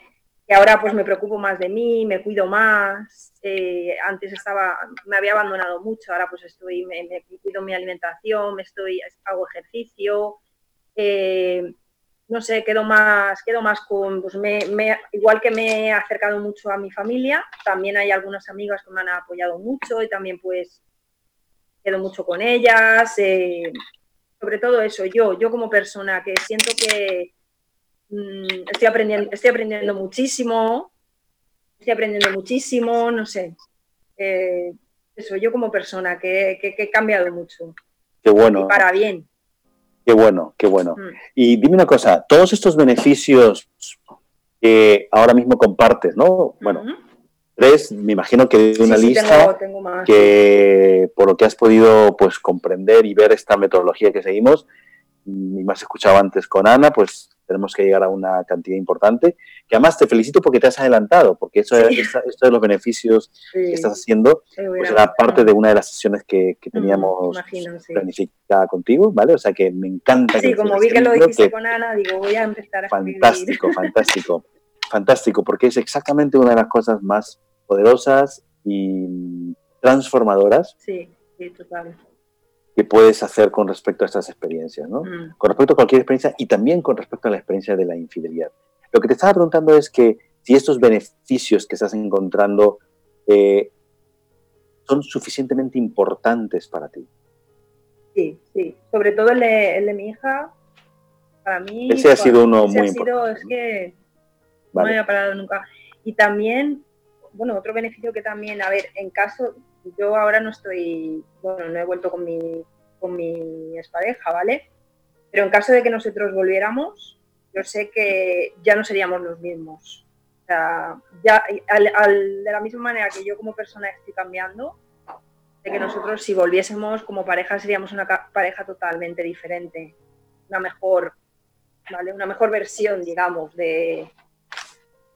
[SPEAKER 7] que ahora pues me preocupo más de mí, me cuido más, eh, antes estaba, me había abandonado mucho, ahora pues estoy, me, me cuido mi alimentación, me estoy, hago ejercicio, no sé, quedo más, quedo más con, pues me, igual que me he acercado mucho a mi familia, también hay algunas amigas que me han apoyado mucho y también pues quedo mucho con ellas, eh, sobre todo eso, yo, yo como persona que siento que mm, estoy, aprendiendo, estoy aprendiendo muchísimo, estoy aprendiendo muchísimo, no sé, eh, eso, yo como persona que, he cambiado mucho.
[SPEAKER 3] Qué bueno.
[SPEAKER 7] para bien.
[SPEAKER 3] Qué bueno, qué bueno. Mm. Y dime una cosa, todos estos beneficios que ahora mismo compartes, ¿no? Bueno, tres, me imagino que de una lista que por lo que has podido pues comprender y ver esta metodología que seguimos, mm, y me has escuchado antes con Ana, pues tenemos que llegar a una cantidad importante, que además te felicito porque te has adelantado, porque eso esto de los beneficios que estás haciendo, pues era parte de una de las sesiones que, mm, teníamos planificada contigo, ¿vale? O sea que me encanta.
[SPEAKER 7] Sí, como vi que lo dijiste con Ana, digo, voy a empezar a
[SPEAKER 3] Fantástico, fantástico fantástico, porque es exactamente una de las cosas más poderosas y transformadoras
[SPEAKER 7] sí, sí, total.
[SPEAKER 3] que puedes hacer con respecto a estas experiencias, ¿no? Mm. Con respecto a cualquier experiencia y también con respecto a la experiencia de la infidelidad. Lo que te estaba preguntando es que si estos beneficios que estás encontrando eh, son suficientemente importantes para ti.
[SPEAKER 7] Sí, sí. Sobre todo el de, mi hija, para mí...
[SPEAKER 3] Ese ha sido uno muy importante.
[SPEAKER 7] Es que no había parado nunca. Y también, bueno, otro beneficio que también, a ver, en caso, yo ahora no estoy, bueno, no he vuelto con mi, con mi expareja, ¿vale? Pero en caso de que nosotros volviéramos, yo sé que ya no seríamos los mismos. O sea, ya, de la misma manera que yo como persona estoy cambiando, de que nosotros si volviésemos como pareja seríamos una pareja totalmente diferente, una mejor, ¿vale? Una mejor versión, digamos, de,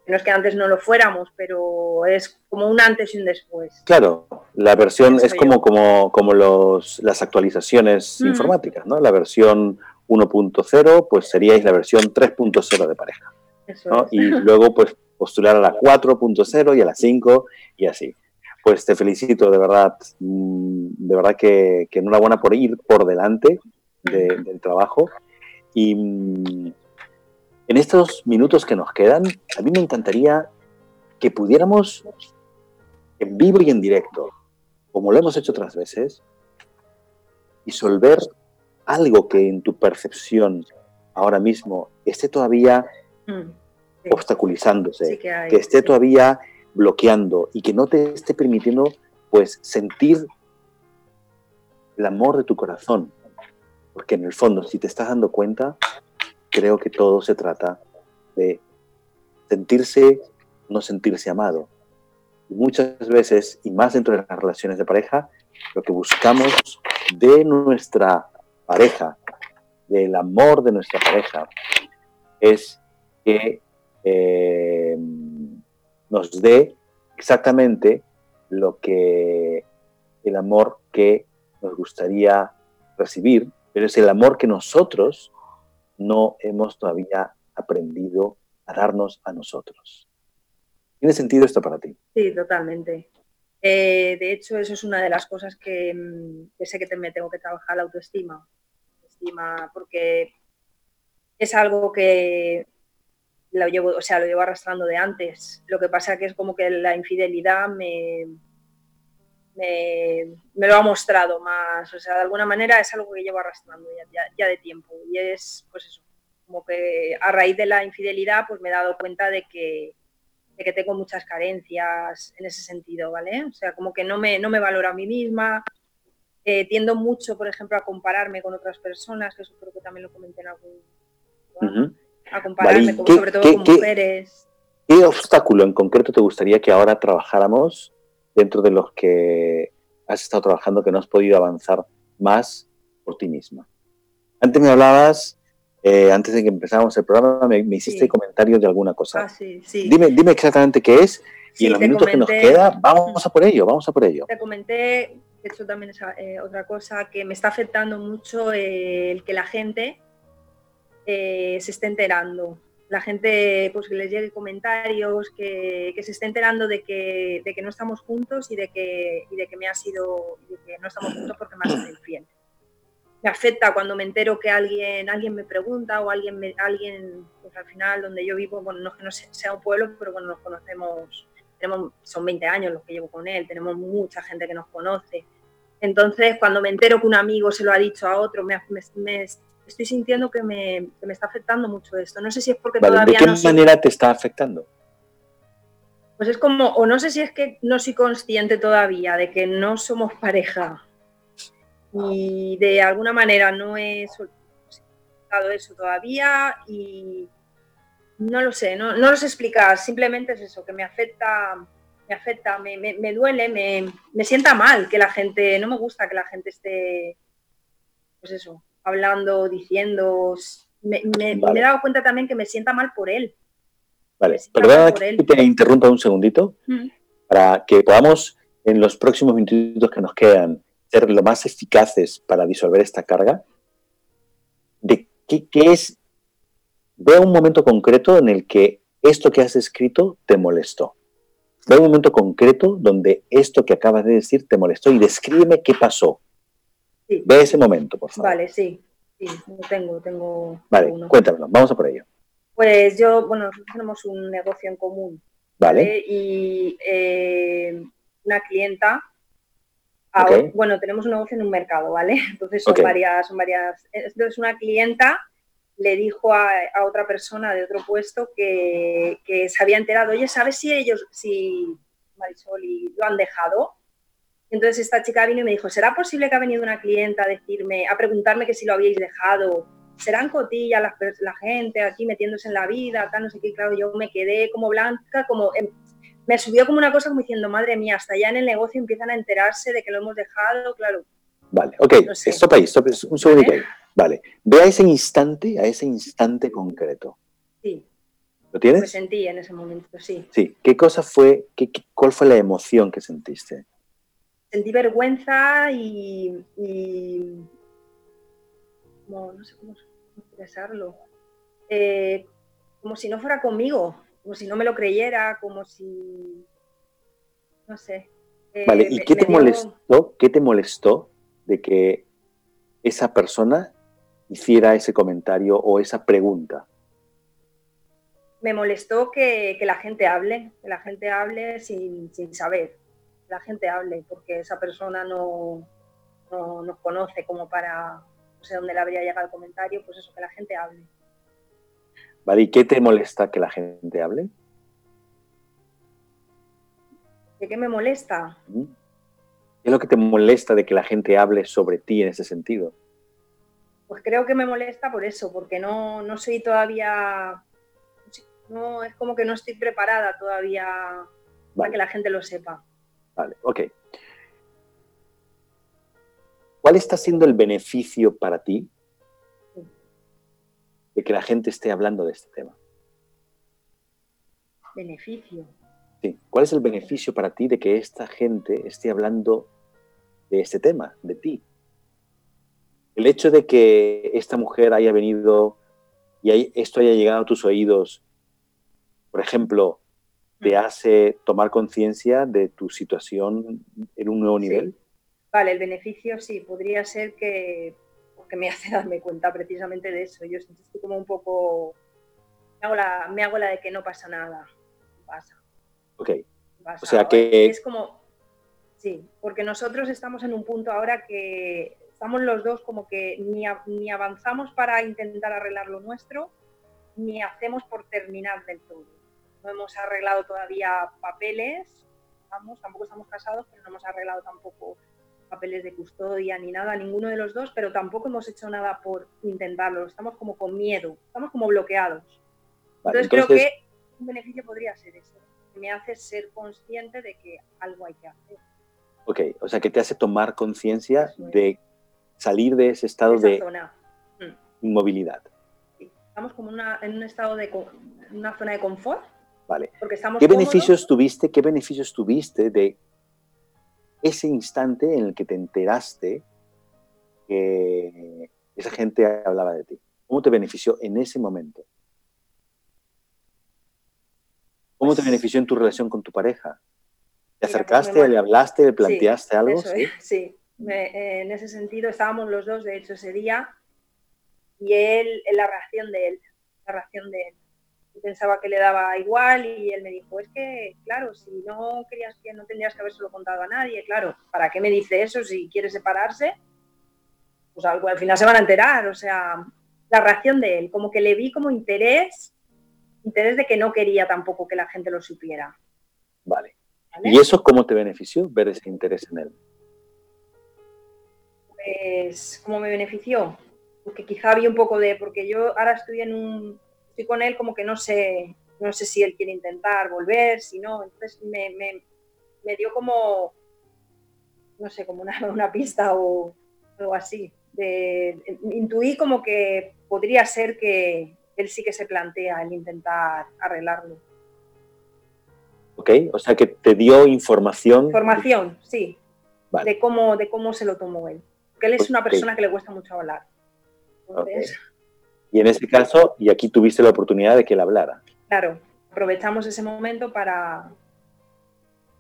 [SPEAKER 7] no es que antes no lo fuéramos, pero es como un antes y un después.
[SPEAKER 3] Claro, la versión es como, como, como los, las actualizaciones mm. informáticas, ¿no? La versión 1.0, pues seríais la versión 3.0 de pareja. Y luego, pues, postular a la 4.0 y a la 5 y así. Pues te felicito, de verdad, mm, de verdad que, que enhorabuena por ir por delante del trabajo. Y mm, en estos minutos que nos quedan, a mí me encantaría que pudiéramos, en vivo y en directo, como lo hemos hecho otras veces, disolver algo que en tu percepción ahora mismo esté todavía mm, obstaculizándose, que, esté todavía bloqueando y que no te esté permitiendo pues sentir el amor de tu corazón. Porque en el fondo, si te estás dando cuenta, creo que todo se trata de sentirse, no sentirse amado. Muchas veces, y más dentro de las relaciones de pareja, lo que buscamos de nuestra pareja, del amor de nuestra pareja, es que eh, nos dé exactamente lo que el amor que nos gustaría recibir, pero es el amor que nosotros no hemos todavía aprendido a darnos a nosotros. ¿Tiene sentido esto para ti?
[SPEAKER 7] Sí, totalmente. Eh, de hecho, eso es una de las cosas que, mm, sé que me tengo que trabajar la autoestima. Porque es algo que lo llevo, o sea, lo llevo arrastrando de antes. Lo que pasa que es como que la infidelidad me, me, lo ha mostrado más. O sea, de alguna manera es algo que llevo arrastrando ya, de tiempo. Y es, pues eso, como que a raíz de la infidelidad, pues me he dado cuenta de que, que tengo muchas carencias en ese sentido, ¿vale? O sea, como que no me, no me valoro a mí misma. Eh, tiendo mucho, por ejemplo, a compararme con otras personas, que eso creo que también lo comenté en algún... A compararme, sobre todo con mujeres.
[SPEAKER 3] ¿Qué obstáculo en concreto te gustaría que ahora trabajáramos dentro de los que has estado trabajando que no has podido avanzar más por ti misma. Antes me hablabas, eh, antes de que empezáramos el programa, me, hiciste comentarios de alguna cosa.
[SPEAKER 7] Ah, sí, sí.
[SPEAKER 3] Dime, dime exactamente qué es y en los minutos que nos queda, vamos a por ello, vamos a por ello.
[SPEAKER 7] Te comenté, de hecho también es eh, otra cosa, que me está afectando mucho el que la gente eh, se esté enterando la gente pues que les llegue comentarios, que, se esté enterando de que, de que, no estamos juntos y de que, y de que me ha sido, de que no estamos juntos porque me ha sido infiel. Me afecta cuando me entero que alguien, alguien me pregunta o alguien, me, alguien pues al final donde yo vivo, bueno, no es que no sea un pueblo, pero bueno, nos conocemos, tenemos, son 20 años los que llevo con él, tenemos mucha gente que nos conoce. Entonces, cuando me entero que un amigo se lo ha dicho a otro, me, me, estoy sintiendo que me, está afectando mucho esto. No sé si es porque todavía
[SPEAKER 3] ¿De qué manera te está afectando?
[SPEAKER 7] Pues es como, o no sé si es que no soy consciente todavía de que no somos pareja y de alguna manera no he soltado eso todavía y no lo sé, no, no lo sé explicar, simplemente es eso, que me afecta, me afecta, me, me duele, me, me sienta mal que la gente, no me gusta que la gente esté, pues eso, hablando, diciendo. Me, he dado cuenta también que me sienta mal por él.
[SPEAKER 3] Vale, perdona que te interrumpa un segundito para que podamos en los próximos minutos que nos quedan ser lo más eficaces para disolver esta carga. De qué, qué es, vea un momento concreto en el que esto que has escrito te molestó. Ve un momento concreto donde esto que acabas de decir te molestó y descríbeme qué pasó. Ve ese momento, por favor.
[SPEAKER 7] Vale, sí, sí, tengo, tengo.
[SPEAKER 3] Vale, cuéntamelo, vamos a por ello.
[SPEAKER 7] Pues yo, bueno, nosotros tenemos un negocio en común.
[SPEAKER 3] Vale.
[SPEAKER 7] Y eh, una clienta, bueno, tenemos un negocio en un mercado, ¿vale? Entonces son varias, son varias. Entonces una clienta le dijo a, otra persona de otro puesto que, que, se había enterado, oye, ¿sabes si ellos, si Marisol y lo han dejado? Entonces esta chica vino y me dijo, ¿será posible que ha venido una clienta a decirme, a preguntarme que si lo habíais dejado? ¿Serán cotillas la, la gente aquí metiéndose en la vida? Acá no sé qué, claro, yo me quedé como blanca, como... me subió como una cosa como diciendo, madre mía, hasta ya en el negocio empiezan a enterarse de que lo hemos dejado, claro.
[SPEAKER 3] Vale, ok, no stop ahí, stop, un segundo ahí. Vale, ve a ese instante, a ese instante concreto.
[SPEAKER 7] Sí.
[SPEAKER 3] ¿Lo tienes?
[SPEAKER 7] Me sentí en ese momento, sí.
[SPEAKER 3] Sí, ¿qué cosa fue, qué, cuál fue la emoción que sentiste?
[SPEAKER 7] Sentí vergüenza y, no sé cómo expresarlo, eh, como si no fuera conmigo, como si no me lo creyera, como si, no sé.
[SPEAKER 3] Eh, vale, ¿y qué te molestó? ¿Qué te molestó de que esa persona hiciera ese comentario o esa pregunta?
[SPEAKER 7] Me molestó que, la gente hable, que la gente hable sin, sin saber la gente hable, porque esa persona no, no nos conoce como para, no sé dónde le habría llegado el comentario, pues eso, que la gente hable.
[SPEAKER 3] Vale, ¿y qué te molesta que la gente hable?
[SPEAKER 7] ¿De qué me molesta?
[SPEAKER 3] ¿Qué es lo que te molesta de que la gente hable sobre ti en ese sentido?
[SPEAKER 7] Pues creo que me molesta por eso, porque no, no soy todavía, no, es como que no estoy preparada todavía para que la gente lo sepa.
[SPEAKER 3] Vale, ok. ¿Cuál está siendo el beneficio para ti de que la gente esté hablando de este tema?
[SPEAKER 7] Beneficio.
[SPEAKER 3] Sí. ¿Cuál es el beneficio para ti de que esta gente esté hablando de este tema, de ti? El hecho de que esta mujer haya venido y esto haya llegado a tus oídos, por ejemplo, te hace tomar conciencia de tu situación en un nuevo nivel?
[SPEAKER 7] Vale, el beneficio sí, podría ser que, que me hace darme cuenta precisamente de eso. Yo estoy como un poco, me hago la, me hago la de que no pasa nada, pasa.
[SPEAKER 3] Ok. O sea que...
[SPEAKER 7] Es como, sí, porque nosotros estamos en un punto ahora que estamos los dos como que ni, ni avanzamos para intentar arreglar lo nuestro, ni hacemos por terminar del todo. No hemos arreglado todavía papeles, vamos, tampoco estamos casados, pero no hemos arreglado tampoco papeles de custodia ni nada, ninguno de los dos, pero tampoco hemos hecho nada por intentarlo, estamos como con miedo, estamos como bloqueados. entonces, creo que un beneficio podría ser eso, me hace ser consciente de que algo hay que hacer.
[SPEAKER 3] Ok, o sea, que te hace tomar conciencia de salir de ese estado de mm. inmovilidad.
[SPEAKER 7] Estamos como en un estado de una zona de confort.
[SPEAKER 3] Vale. ¿Qué beneficios tuviste? ¿Qué beneficios tuviste de ese instante en el que te enteraste que esa gente hablaba de ti? ¿Cómo te benefició en ese momento? ¿Cómo te pues benefició en tu relación con tu pareja? ¿Te pues acercaste, le hablaste, le planteaste algo?
[SPEAKER 7] sí, sí. Eh, en ese sentido estábamos los dos, de hecho, ese día, y él, la reacción de él, la reacción de él. Pensaba que le daba igual y él me dijo, es que, claro, si no querías que no tendrías que habérselo contado a nadie, claro, ¿para qué me dice eso si quiere separarse? Pues algo, al final se van a enterar, o sea, la reacción de él, como que le vi como interés, interés de que no quería tampoco que la gente lo supiera.
[SPEAKER 3] Vale. ¿Y eso cómo te benefició ver ese interés en él?
[SPEAKER 7] pues, ¿cómo me benefició? Porque quizá había un poco de, porque yo ahora estoy en un, estoy con él como que no sé, no sé si él quiere intentar volver, si no, entonces me, me, dio como, no sé, como una, una pista o algo así. De, intuí como que podría ser que él sí que se plantea el intentar arreglarlo.
[SPEAKER 3] Ok, o sea que te dio información.
[SPEAKER 7] Información, sí. De, cómo, de cómo se lo tomó él él es una persona que le cuesta mucho hablar.
[SPEAKER 3] Y en ese caso, y aquí tuviste la oportunidad de que él hablara.
[SPEAKER 7] Claro, aprovechamos ese momento para...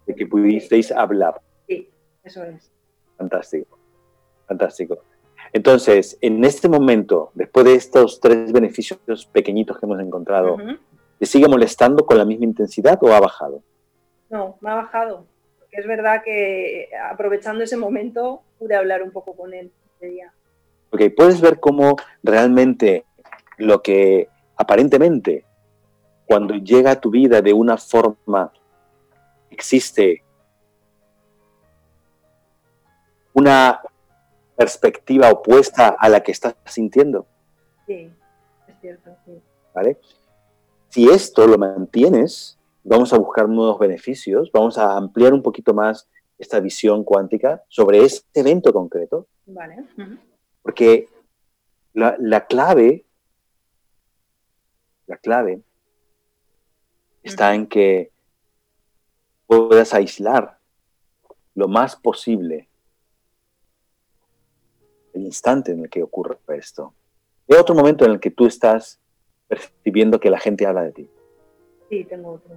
[SPEAKER 3] De que pudisteis hablar.
[SPEAKER 7] Sí, eso es.
[SPEAKER 3] Fantástico, fantástico. Entonces, en este momento, después de estos tres beneficios pequeñitos que hemos encontrado, ¿te sigue molestando con la misma intensidad o ha bajado?
[SPEAKER 7] No, me ha bajado es verdad que aprovechando ese momento pude hablar un poco con él ese día.
[SPEAKER 3] Ok, puedes ver cómo realmente lo que aparentemente cuando llega a tu vida de una forma existe una perspectiva opuesta a la que estás sintiendo.
[SPEAKER 7] Sí, es cierto.
[SPEAKER 3] ¿Vale? Si esto lo mantienes, vamos a buscar nuevos beneficios, vamos a ampliar un poquito más esta visión cuántica sobre este evento concreto.
[SPEAKER 7] Vale.
[SPEAKER 3] Porque la, clave, la clave está en que puedas aislar lo más posible el instante en el que ocurre esto. Hay otro momento en el que tú estás percibiendo que la gente habla de ti.
[SPEAKER 7] Sí, tengo otro.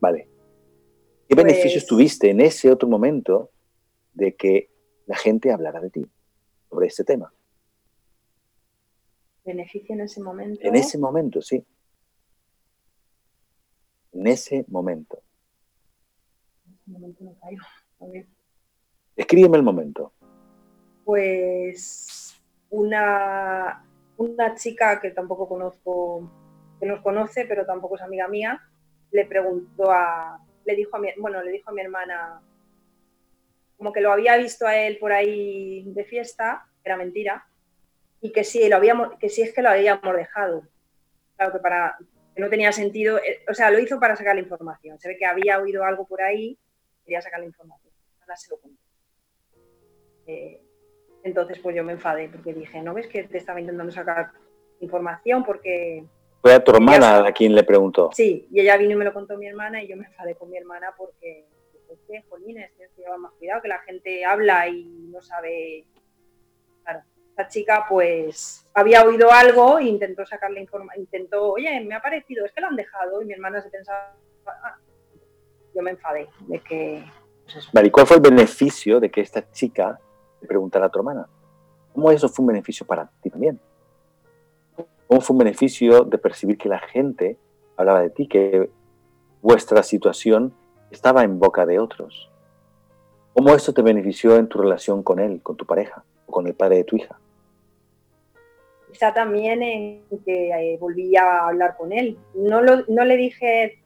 [SPEAKER 3] Vale. ¿Qué beneficios pues tuviste en ese otro momento de que la gente hablara de ti sobre este tema?
[SPEAKER 7] ¿Beneficio en ese momento?
[SPEAKER 3] En ese momento, sí. En ese momento.
[SPEAKER 7] En.
[SPEAKER 3] Escríbeme el momento.
[SPEAKER 7] Pues una, una chica que tampoco conozco, que nos conoce, pero tampoco es amiga mía, le preguntó a, le dijo a mi, bueno, le dijo a mi hermana, como que lo había visto a él por ahí de fiesta, era mentira, y que sí, lo habíamos, que sí es que lo habíamos dejado. Claro que para, que no tenía sentido, eh, o sea, lo hizo para sacar la información. Se ve que había oído algo por ahí, quería sacar la información. Ahora se lo conté. Eh, entonces, pues yo me enfadé porque dije, ¿no ves que te estaba intentando sacar información? Porque
[SPEAKER 3] fue a tu hermana a quien le preguntó.
[SPEAKER 7] Sí, y ella vino y me lo contó mi hermana y yo me enfadé con mi hermana porque, jolines, tienes que llevar más cuidado, que la gente habla y no sabe. Claro, esta chica pues había oído algo e intentó sacarle información, intentó, oye, me ha parecido, es que lo han dejado y mi hermana se pensaba, ah, yo me enfadé de que...
[SPEAKER 3] Pues vale, ¿y cuál fue el beneficio de que esta chica le preguntara a tu hermana? ¿Cómo eso fue un beneficio para ti también? ¿Cómo fue un beneficio de percibir que la gente hablaba de ti, que vuestra situación estaba en boca de otros? ¿Cómo esto te benefició en tu relación con él, con tu pareja o con el padre de tu hija?
[SPEAKER 7] Quizá también en que eh, volví a hablar con él. No, lo, no le dije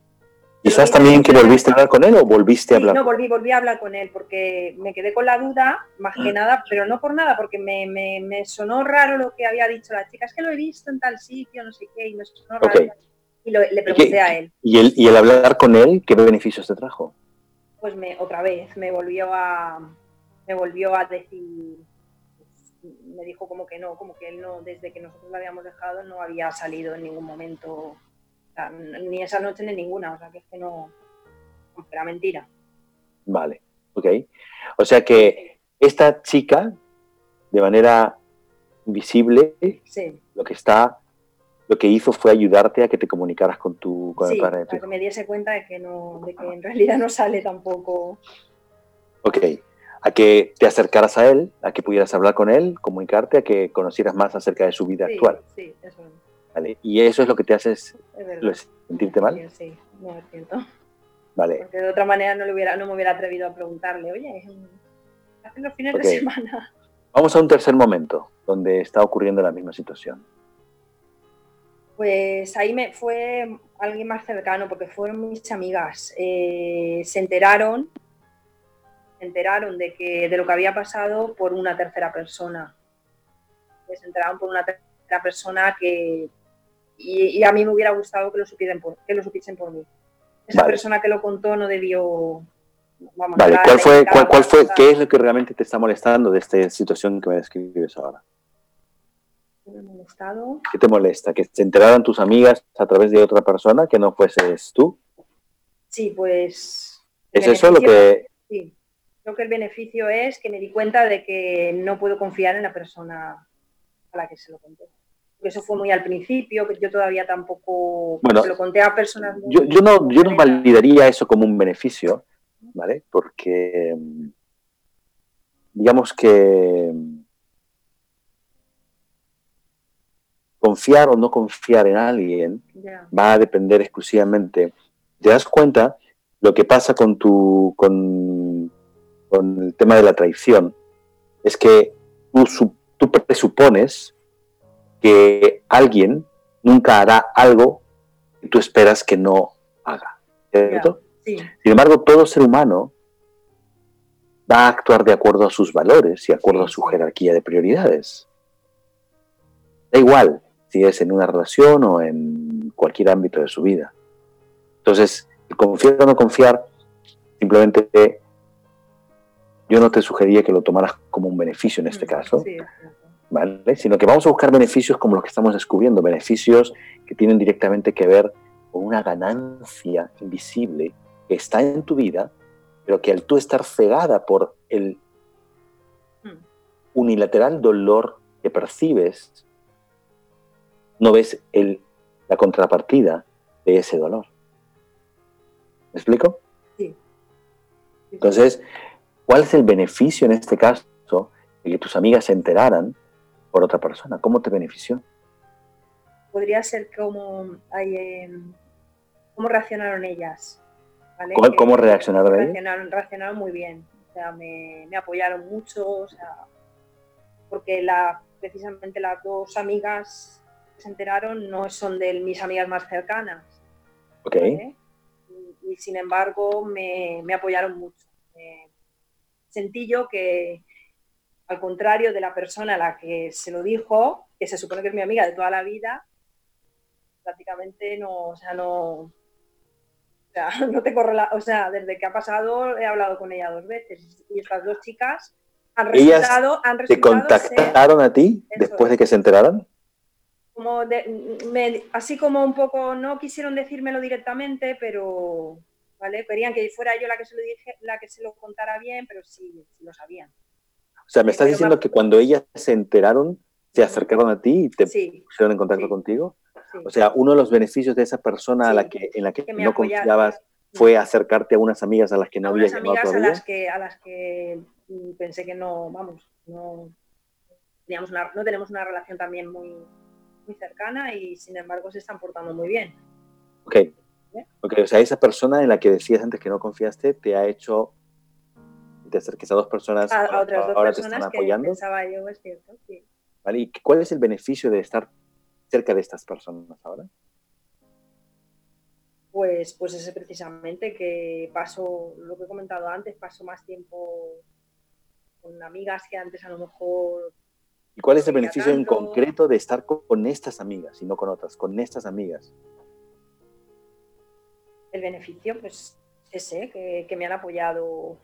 [SPEAKER 3] Quizás también que volviste a hablar con él o volviste a hablar.
[SPEAKER 7] no, volví, volví a hablar con él porque me quedé con la duda, más que nada, pero no por nada, porque me, me, sonó raro lo que había dicho la chica. Es que lo he visto en tal sitio, no sé qué, y me sonó raro. Y le pregunté a él.
[SPEAKER 3] ¿Y el, ¿Y el hablar con él, qué beneficios te trajo?
[SPEAKER 7] Pues me, otra vez, me volvió a, me volvió a decir, me dijo como que no, como que él no, desde que nosotros lo habíamos dejado, no había salido en ningún momento ni esa noche ni ninguna, o sea que es que no, era mentira.
[SPEAKER 3] Vale, ok. O sea que esta chica, de manera invisible, lo que está, lo que hizo fue ayudarte a que te comunicaras con tu con
[SPEAKER 7] el padre de para que me diese cuenta de que no, de que en realidad no sale tampoco.
[SPEAKER 3] Ok. A que te acercaras a él, a que pudieras hablar con él, comunicarte, a que conocieras más acerca de su vida actual.
[SPEAKER 7] Sí, eso es.
[SPEAKER 3] Y eso es lo que te hace sentirte mal.
[SPEAKER 7] Sí, no lo siento.
[SPEAKER 3] Vale.
[SPEAKER 7] Porque de otra manera no, le hubiera, no me hubiera atrevido a preguntarle, oye, hacen los fines de semana.
[SPEAKER 3] Vamos a un tercer momento donde está ocurriendo la misma situación.
[SPEAKER 7] Pues ahí me fue alguien más cercano, porque fueron mis amigas. Eh, se enteraron, se enteraron de que de lo que había pasado por una tercera persona. Se enteraron por una tercera persona que y, a mí me hubiera gustado que lo, supieran por, que lo supiesen por mí. Esa persona que lo contó no debió...
[SPEAKER 3] vale, ¿cuál fue, cuál, fue, qué es lo que realmente te está molestando de esta situación que me describes ahora?
[SPEAKER 7] ¿Qué
[SPEAKER 3] te molesta? ¿Que se enteraran tus amigas a través de otra persona que no fueses tú?
[SPEAKER 7] Sí, pues...
[SPEAKER 3] ¿Es eso lo que...?
[SPEAKER 7] Sí. Creo que el beneficio es que me di cuenta de que no puedo confiar en la persona a la que se lo conté eso fue muy al principio, que yo todavía tampoco se lo conté a personas.
[SPEAKER 3] yo, yo, no, yo no validaría eso como un beneficio, ¿vale? Porque mm, digamos que mm, confiar o no confiar en alguien va a depender exclusivamente. ¿Te das cuenta lo que pasa con tu con, con el tema de la traición? Es que tú, tú presupones que alguien nunca hará algo que tú esperas que no haga. ¿Cierto? Sin embargo, todo ser humano va a actuar de acuerdo a sus valores y de acuerdo a su jerarquía de prioridades. Da igual si es en una relación o en cualquier ámbito de su vida. Entonces, confiar o no confiar, simplemente yo no te sugería que lo tomaras como un beneficio en este caso, Sino que vamos a buscar beneficios como los que estamos descubriendo, beneficios que tienen directamente que ver con una ganancia invisible que está en tu vida, pero que al tú estar cegada por el hmm. unilateral dolor que percibes, no ves el, la contrapartida de ese dolor. ¿Me explico?
[SPEAKER 7] Sí.
[SPEAKER 3] Entonces, ¿cuál es el beneficio en este caso de que tus amigas se enteraran por otra persona? ¿Cómo te benefició?
[SPEAKER 7] Podría ser como, em, cómo reaccionaron ellas.
[SPEAKER 3] ¿Cómo, reaccionaron
[SPEAKER 7] ellas? Reaccionaron, muy bien. O sea, me, apoyaron mucho. O sea, porque la, precisamente las dos amigas que se enteraron no son de mis amigas más cercanas.
[SPEAKER 3] Ok.
[SPEAKER 7] Y, sin embargo me, apoyaron mucho. Sentí yo que, al contrario de la persona a la que se lo dijo, que se supone que es mi amiga de toda la vida, prácticamente no, o sea, no, o sea, no tengo o sea, desde que ha pasado he hablado con ella dos veces y estas dos chicas han resultado, han
[SPEAKER 3] ¿Te contactaron a ti después de que se enteraron?
[SPEAKER 7] Como así como un poco, no quisieron decírmelo directamente, pero ¿vale? querían que fuera yo la que se lo dije, la que se lo contara bien, pero sí, sí lo sabían.
[SPEAKER 3] O sea, me estás diciendo que cuando ellas se enteraron, se acercaron a ti y te pusieron en contacto contigo. O sea, uno de los beneficios de esa persona a la que, en la que, no confiabas fue acercarte a unas amigas a las que no
[SPEAKER 7] a unas
[SPEAKER 3] llamado
[SPEAKER 7] amigas a
[SPEAKER 3] todavía.
[SPEAKER 7] las que a las que mm, pensé que no, vamos, no teníamos una, no tenemos una relación también muy, muy cercana y sin embargo se están portando muy bien.
[SPEAKER 3] Ok. Ok, o sea, esa persona en la que decías antes que no confiaste te ha hecho te acerques a dos personas
[SPEAKER 7] A, a
[SPEAKER 3] ahora-
[SPEAKER 7] otras dos
[SPEAKER 3] ahora te están
[SPEAKER 7] personas que
[SPEAKER 3] apoyando.
[SPEAKER 7] pensaba yo, es cierto, sí.
[SPEAKER 3] ¿vale? ¿Y cuál es el beneficio de estar cerca de estas personas ahora?
[SPEAKER 7] Pues, pues ese precisamente que paso, lo que he comentado antes, paso más tiempo con amigas que antes a lo mejor
[SPEAKER 3] ¿Y cuál es el beneficio en
[SPEAKER 7] tanto.
[SPEAKER 3] concreto de estar con estas amigas y no con otras? Con estas amigas.
[SPEAKER 7] El beneficio, pues ese, que, me han apoyado,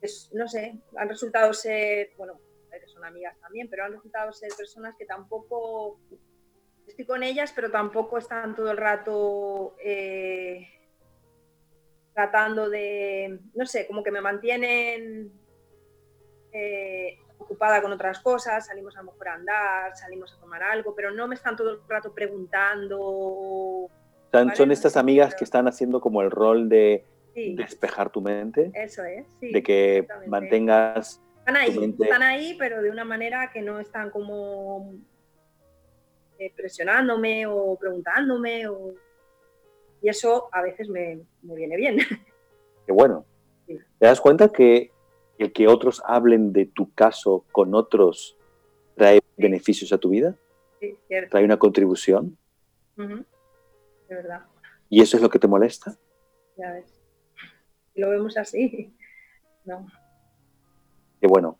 [SPEAKER 7] es, no sé, han resultado ser, bueno, son amigas también, pero han resultado ser personas que tampoco, estoy con ellas, pero tampoco están todo el rato eh, tratando de, no sé, como que me mantienen eh, ocupada con otras cosas, salimos a lo mejor a andar, salimos a tomar algo, pero no me están todo el rato preguntando. Vale,
[SPEAKER 3] son
[SPEAKER 7] no
[SPEAKER 3] estas amigas
[SPEAKER 7] pero-
[SPEAKER 3] que están haciendo como el rol de
[SPEAKER 7] Sí,
[SPEAKER 3] despejar tu mente,
[SPEAKER 7] eso es, sí.
[SPEAKER 3] de que mantengas...
[SPEAKER 7] Están ahí,
[SPEAKER 3] tu mente-
[SPEAKER 7] están ahí, pero de una manera que no están como eh, presionándome o preguntándome. O... Y eso a veces me, me viene bien.
[SPEAKER 3] Que bueno,
[SPEAKER 7] Sí.
[SPEAKER 3] ¿te das cuenta que el que otros hablen de tu caso con otros trae beneficios a tu vida?
[SPEAKER 7] Sí, cierto.
[SPEAKER 3] ¿Trae una contribución?
[SPEAKER 7] De verdad,
[SPEAKER 3] ¿Y eso es lo que te molesta?
[SPEAKER 7] ya ves. Lo vemos así, no.
[SPEAKER 3] Qué bueno,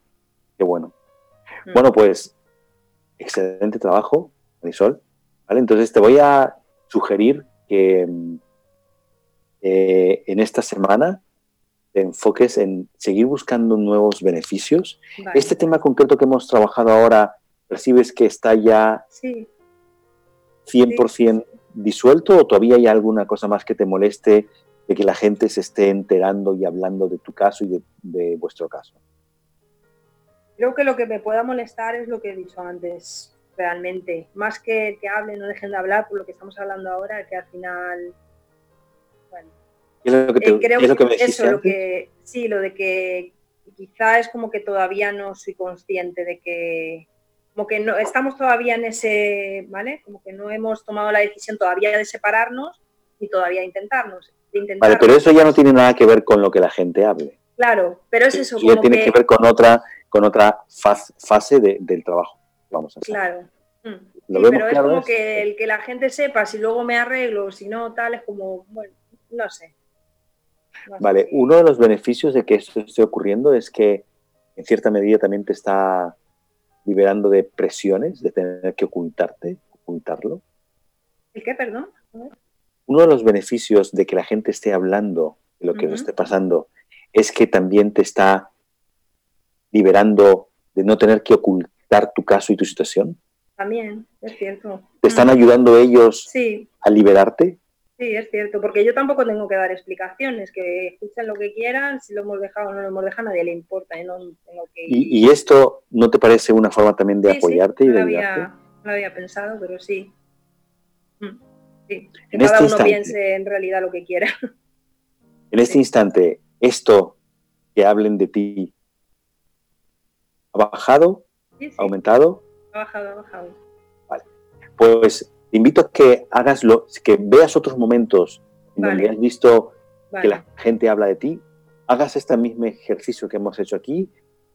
[SPEAKER 3] qué bueno.
[SPEAKER 7] Mm.
[SPEAKER 3] Bueno, pues excelente trabajo, Marisol. ¿Vale? Entonces te voy a sugerir que mm, eh, en esta semana te enfoques en seguir buscando nuevos beneficios.
[SPEAKER 7] Vale.
[SPEAKER 3] Este tema concreto que hemos trabajado ahora, ¿percibes que está ya
[SPEAKER 7] Sí,
[SPEAKER 3] 100% disuelto o todavía hay alguna cosa más que te moleste de que la gente se esté enterando y hablando de tu caso y de, de vuestro caso?
[SPEAKER 7] creo que lo que me pueda molestar es lo que he dicho antes, realmente. Más que que hablen, no dejen de hablar por lo que estamos hablando ahora, que al final, bueno,
[SPEAKER 3] ¿Qué es lo que, te-
[SPEAKER 7] Eh, creo
[SPEAKER 3] es lo que me
[SPEAKER 7] que
[SPEAKER 3] dijiste
[SPEAKER 7] eso, lo
[SPEAKER 3] antes?
[SPEAKER 7] que, sí, lo de que quizá es como que todavía no soy consciente de que, como que no, estamos todavía en ese, ¿vale? Como que no hemos tomado la decisión todavía de separarnos y todavía de intentarnos.
[SPEAKER 3] Vale, pero eso ya no tiene nada que ver con lo que la gente hable.
[SPEAKER 7] Claro, pero es eso,
[SPEAKER 3] Eso ya
[SPEAKER 7] como
[SPEAKER 3] tiene
[SPEAKER 7] que,
[SPEAKER 3] que ver con otra, con otra faz- fase de- del trabajo vamos a hacer.
[SPEAKER 7] claro. Mm.
[SPEAKER 3] ¿Lo
[SPEAKER 7] Sí,
[SPEAKER 3] vemos
[SPEAKER 7] pero es como que el que la gente sepa si luego me arreglo, si no, tal, es como, bueno, no sé. No
[SPEAKER 3] Vale, uno de los beneficios de que esto esté ocurriendo es que en cierta medida también te está liberando de presiones, de tener que ocultarte, ocultarlo.
[SPEAKER 7] ¿El qué, perdón?
[SPEAKER 3] Uno de los beneficios de que la gente esté hablando de lo que os
[SPEAKER 7] Ujú.
[SPEAKER 3] esté pasando es que también te está liberando de no tener que ocultar tu caso y tu situación.
[SPEAKER 7] También, es cierto.
[SPEAKER 3] ¿Te están ayudando ellos
[SPEAKER 7] Sí,
[SPEAKER 3] a liberarte?
[SPEAKER 7] Sí, es cierto, porque yo tampoco tengo que dar explicaciones, que escuchen lo que quieran, si lo hemos dejado o no lo hemos dejado, a nadie le importa, y no tengo que
[SPEAKER 3] ¿Y, y esto no te parece una forma también de
[SPEAKER 7] Sí, sí,
[SPEAKER 3] apoyarte y de ayudarte?
[SPEAKER 7] había, no lo había pensado, pero sí. Mm, sí. Que
[SPEAKER 3] En
[SPEAKER 7] cada
[SPEAKER 3] este
[SPEAKER 7] uno
[SPEAKER 3] instante.
[SPEAKER 7] piense en realidad lo que quiera.
[SPEAKER 3] En este instante, esto que hablen de ti, ¿ha bajado? ¿Ha aumentado?
[SPEAKER 7] ha bajado, ha bajado.
[SPEAKER 3] Pues te invito a que hagas lo, que veas otros momentos en
[SPEAKER 7] Vale.
[SPEAKER 3] donde has visto que
[SPEAKER 7] Vale,
[SPEAKER 3] la gente habla de ti, hagas este mismo ejercicio que hemos hecho aquí,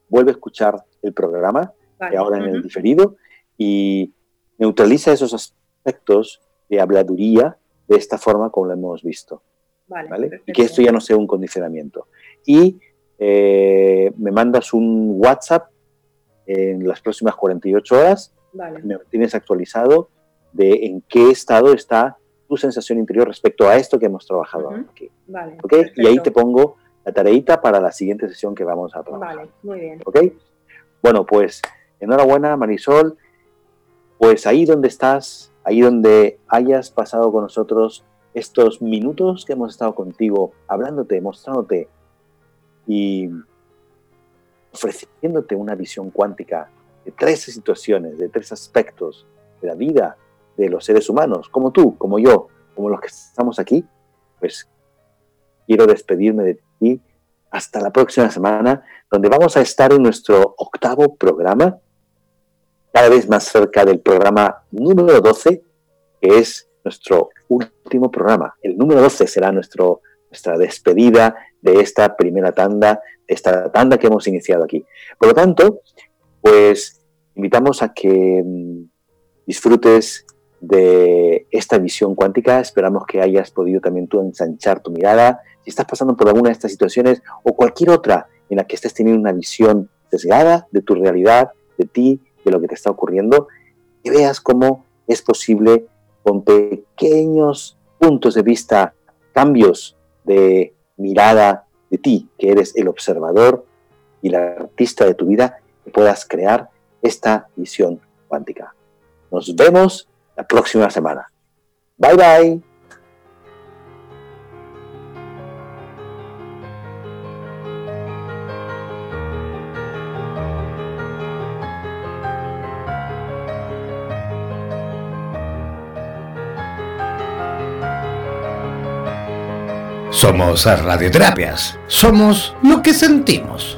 [SPEAKER 3] vuelve a escuchar el programa,
[SPEAKER 7] vale.
[SPEAKER 3] que ahora en el diferido, y neutraliza esos aspectos de habladuría de esta forma como lo hemos visto.
[SPEAKER 7] Vale.
[SPEAKER 3] Y que esto ya no sea un condicionamiento. Y eh, me mandas un WhatsApp en las próximas 48 horas, me tienes actualizado de en qué estado está tu sensación interior respecto a esto que hemos trabajado aquí.
[SPEAKER 7] vale.
[SPEAKER 3] ¿ok? Y ahí te
[SPEAKER 7] perfecto.
[SPEAKER 3] pongo la tareita para la siguiente sesión que vamos a trabajar.
[SPEAKER 7] Vale, muy bien.
[SPEAKER 3] ¿ok? Bueno, pues enhorabuena Marisol, pues ahí donde estás, ahí donde hayas pasado con nosotros estos minutos que hemos estado contigo, hablándote, mostrándote y ofreciéndote una visión cuántica de tres situaciones, de tres aspectos de la vida de los seres humanos, como tú, como yo, como los que estamos aquí, pues quiero despedirme de ti hasta la próxima semana, donde vamos a estar en nuestro octavo programa, cada vez más cerca del programa número 12, que es nuestro último programa. El número 12 será nuestro, nuestra despedida de esta primera tanda, de esta tanda que hemos iniciado aquí. Por lo tanto, pues invitamos a que mm, disfrutes de esta visión cuántica. Esperamos que hayas podido también tú ensanchar tu mirada. Si estás pasando por alguna de estas situaciones o cualquier otra en la que estés teniendo una visión sesgada de tu realidad, de ti, de lo que te está ocurriendo, que veas cómo es posible con pequeños puntos de vista, cambios de mirada de ti, que eres el observador y el artista de tu vida, que puedas crear esta visión cuántica. Nos vemos la próxima semana. Bye bye.
[SPEAKER 1] Somos radioterapias. Somos lo que sentimos.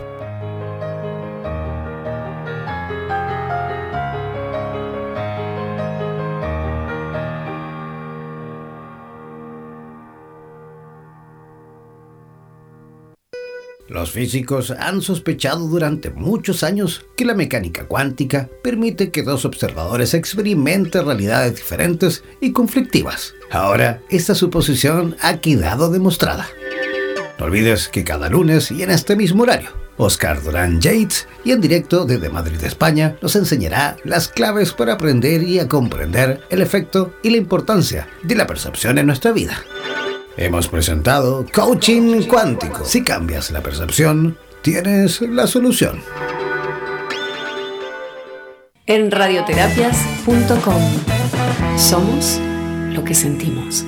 [SPEAKER 1] Los físicos han sospechado durante muchos años que la mecánica cuántica permite que dos observadores experimenten realidades diferentes y conflictivas. Ahora, esta suposición ha quedado demostrada. No olvides que cada lunes y en este mismo horario, Oscar Durán Yates y en directo desde Madrid, España, nos enseñará las claves para aprender y a comprender el efecto y la importancia de la percepción en nuestra vida. Hemos presentado Coaching Cuántico. Si cambias la percepción, tienes la solución.
[SPEAKER 8] En radioterapias.com somos lo que sentimos.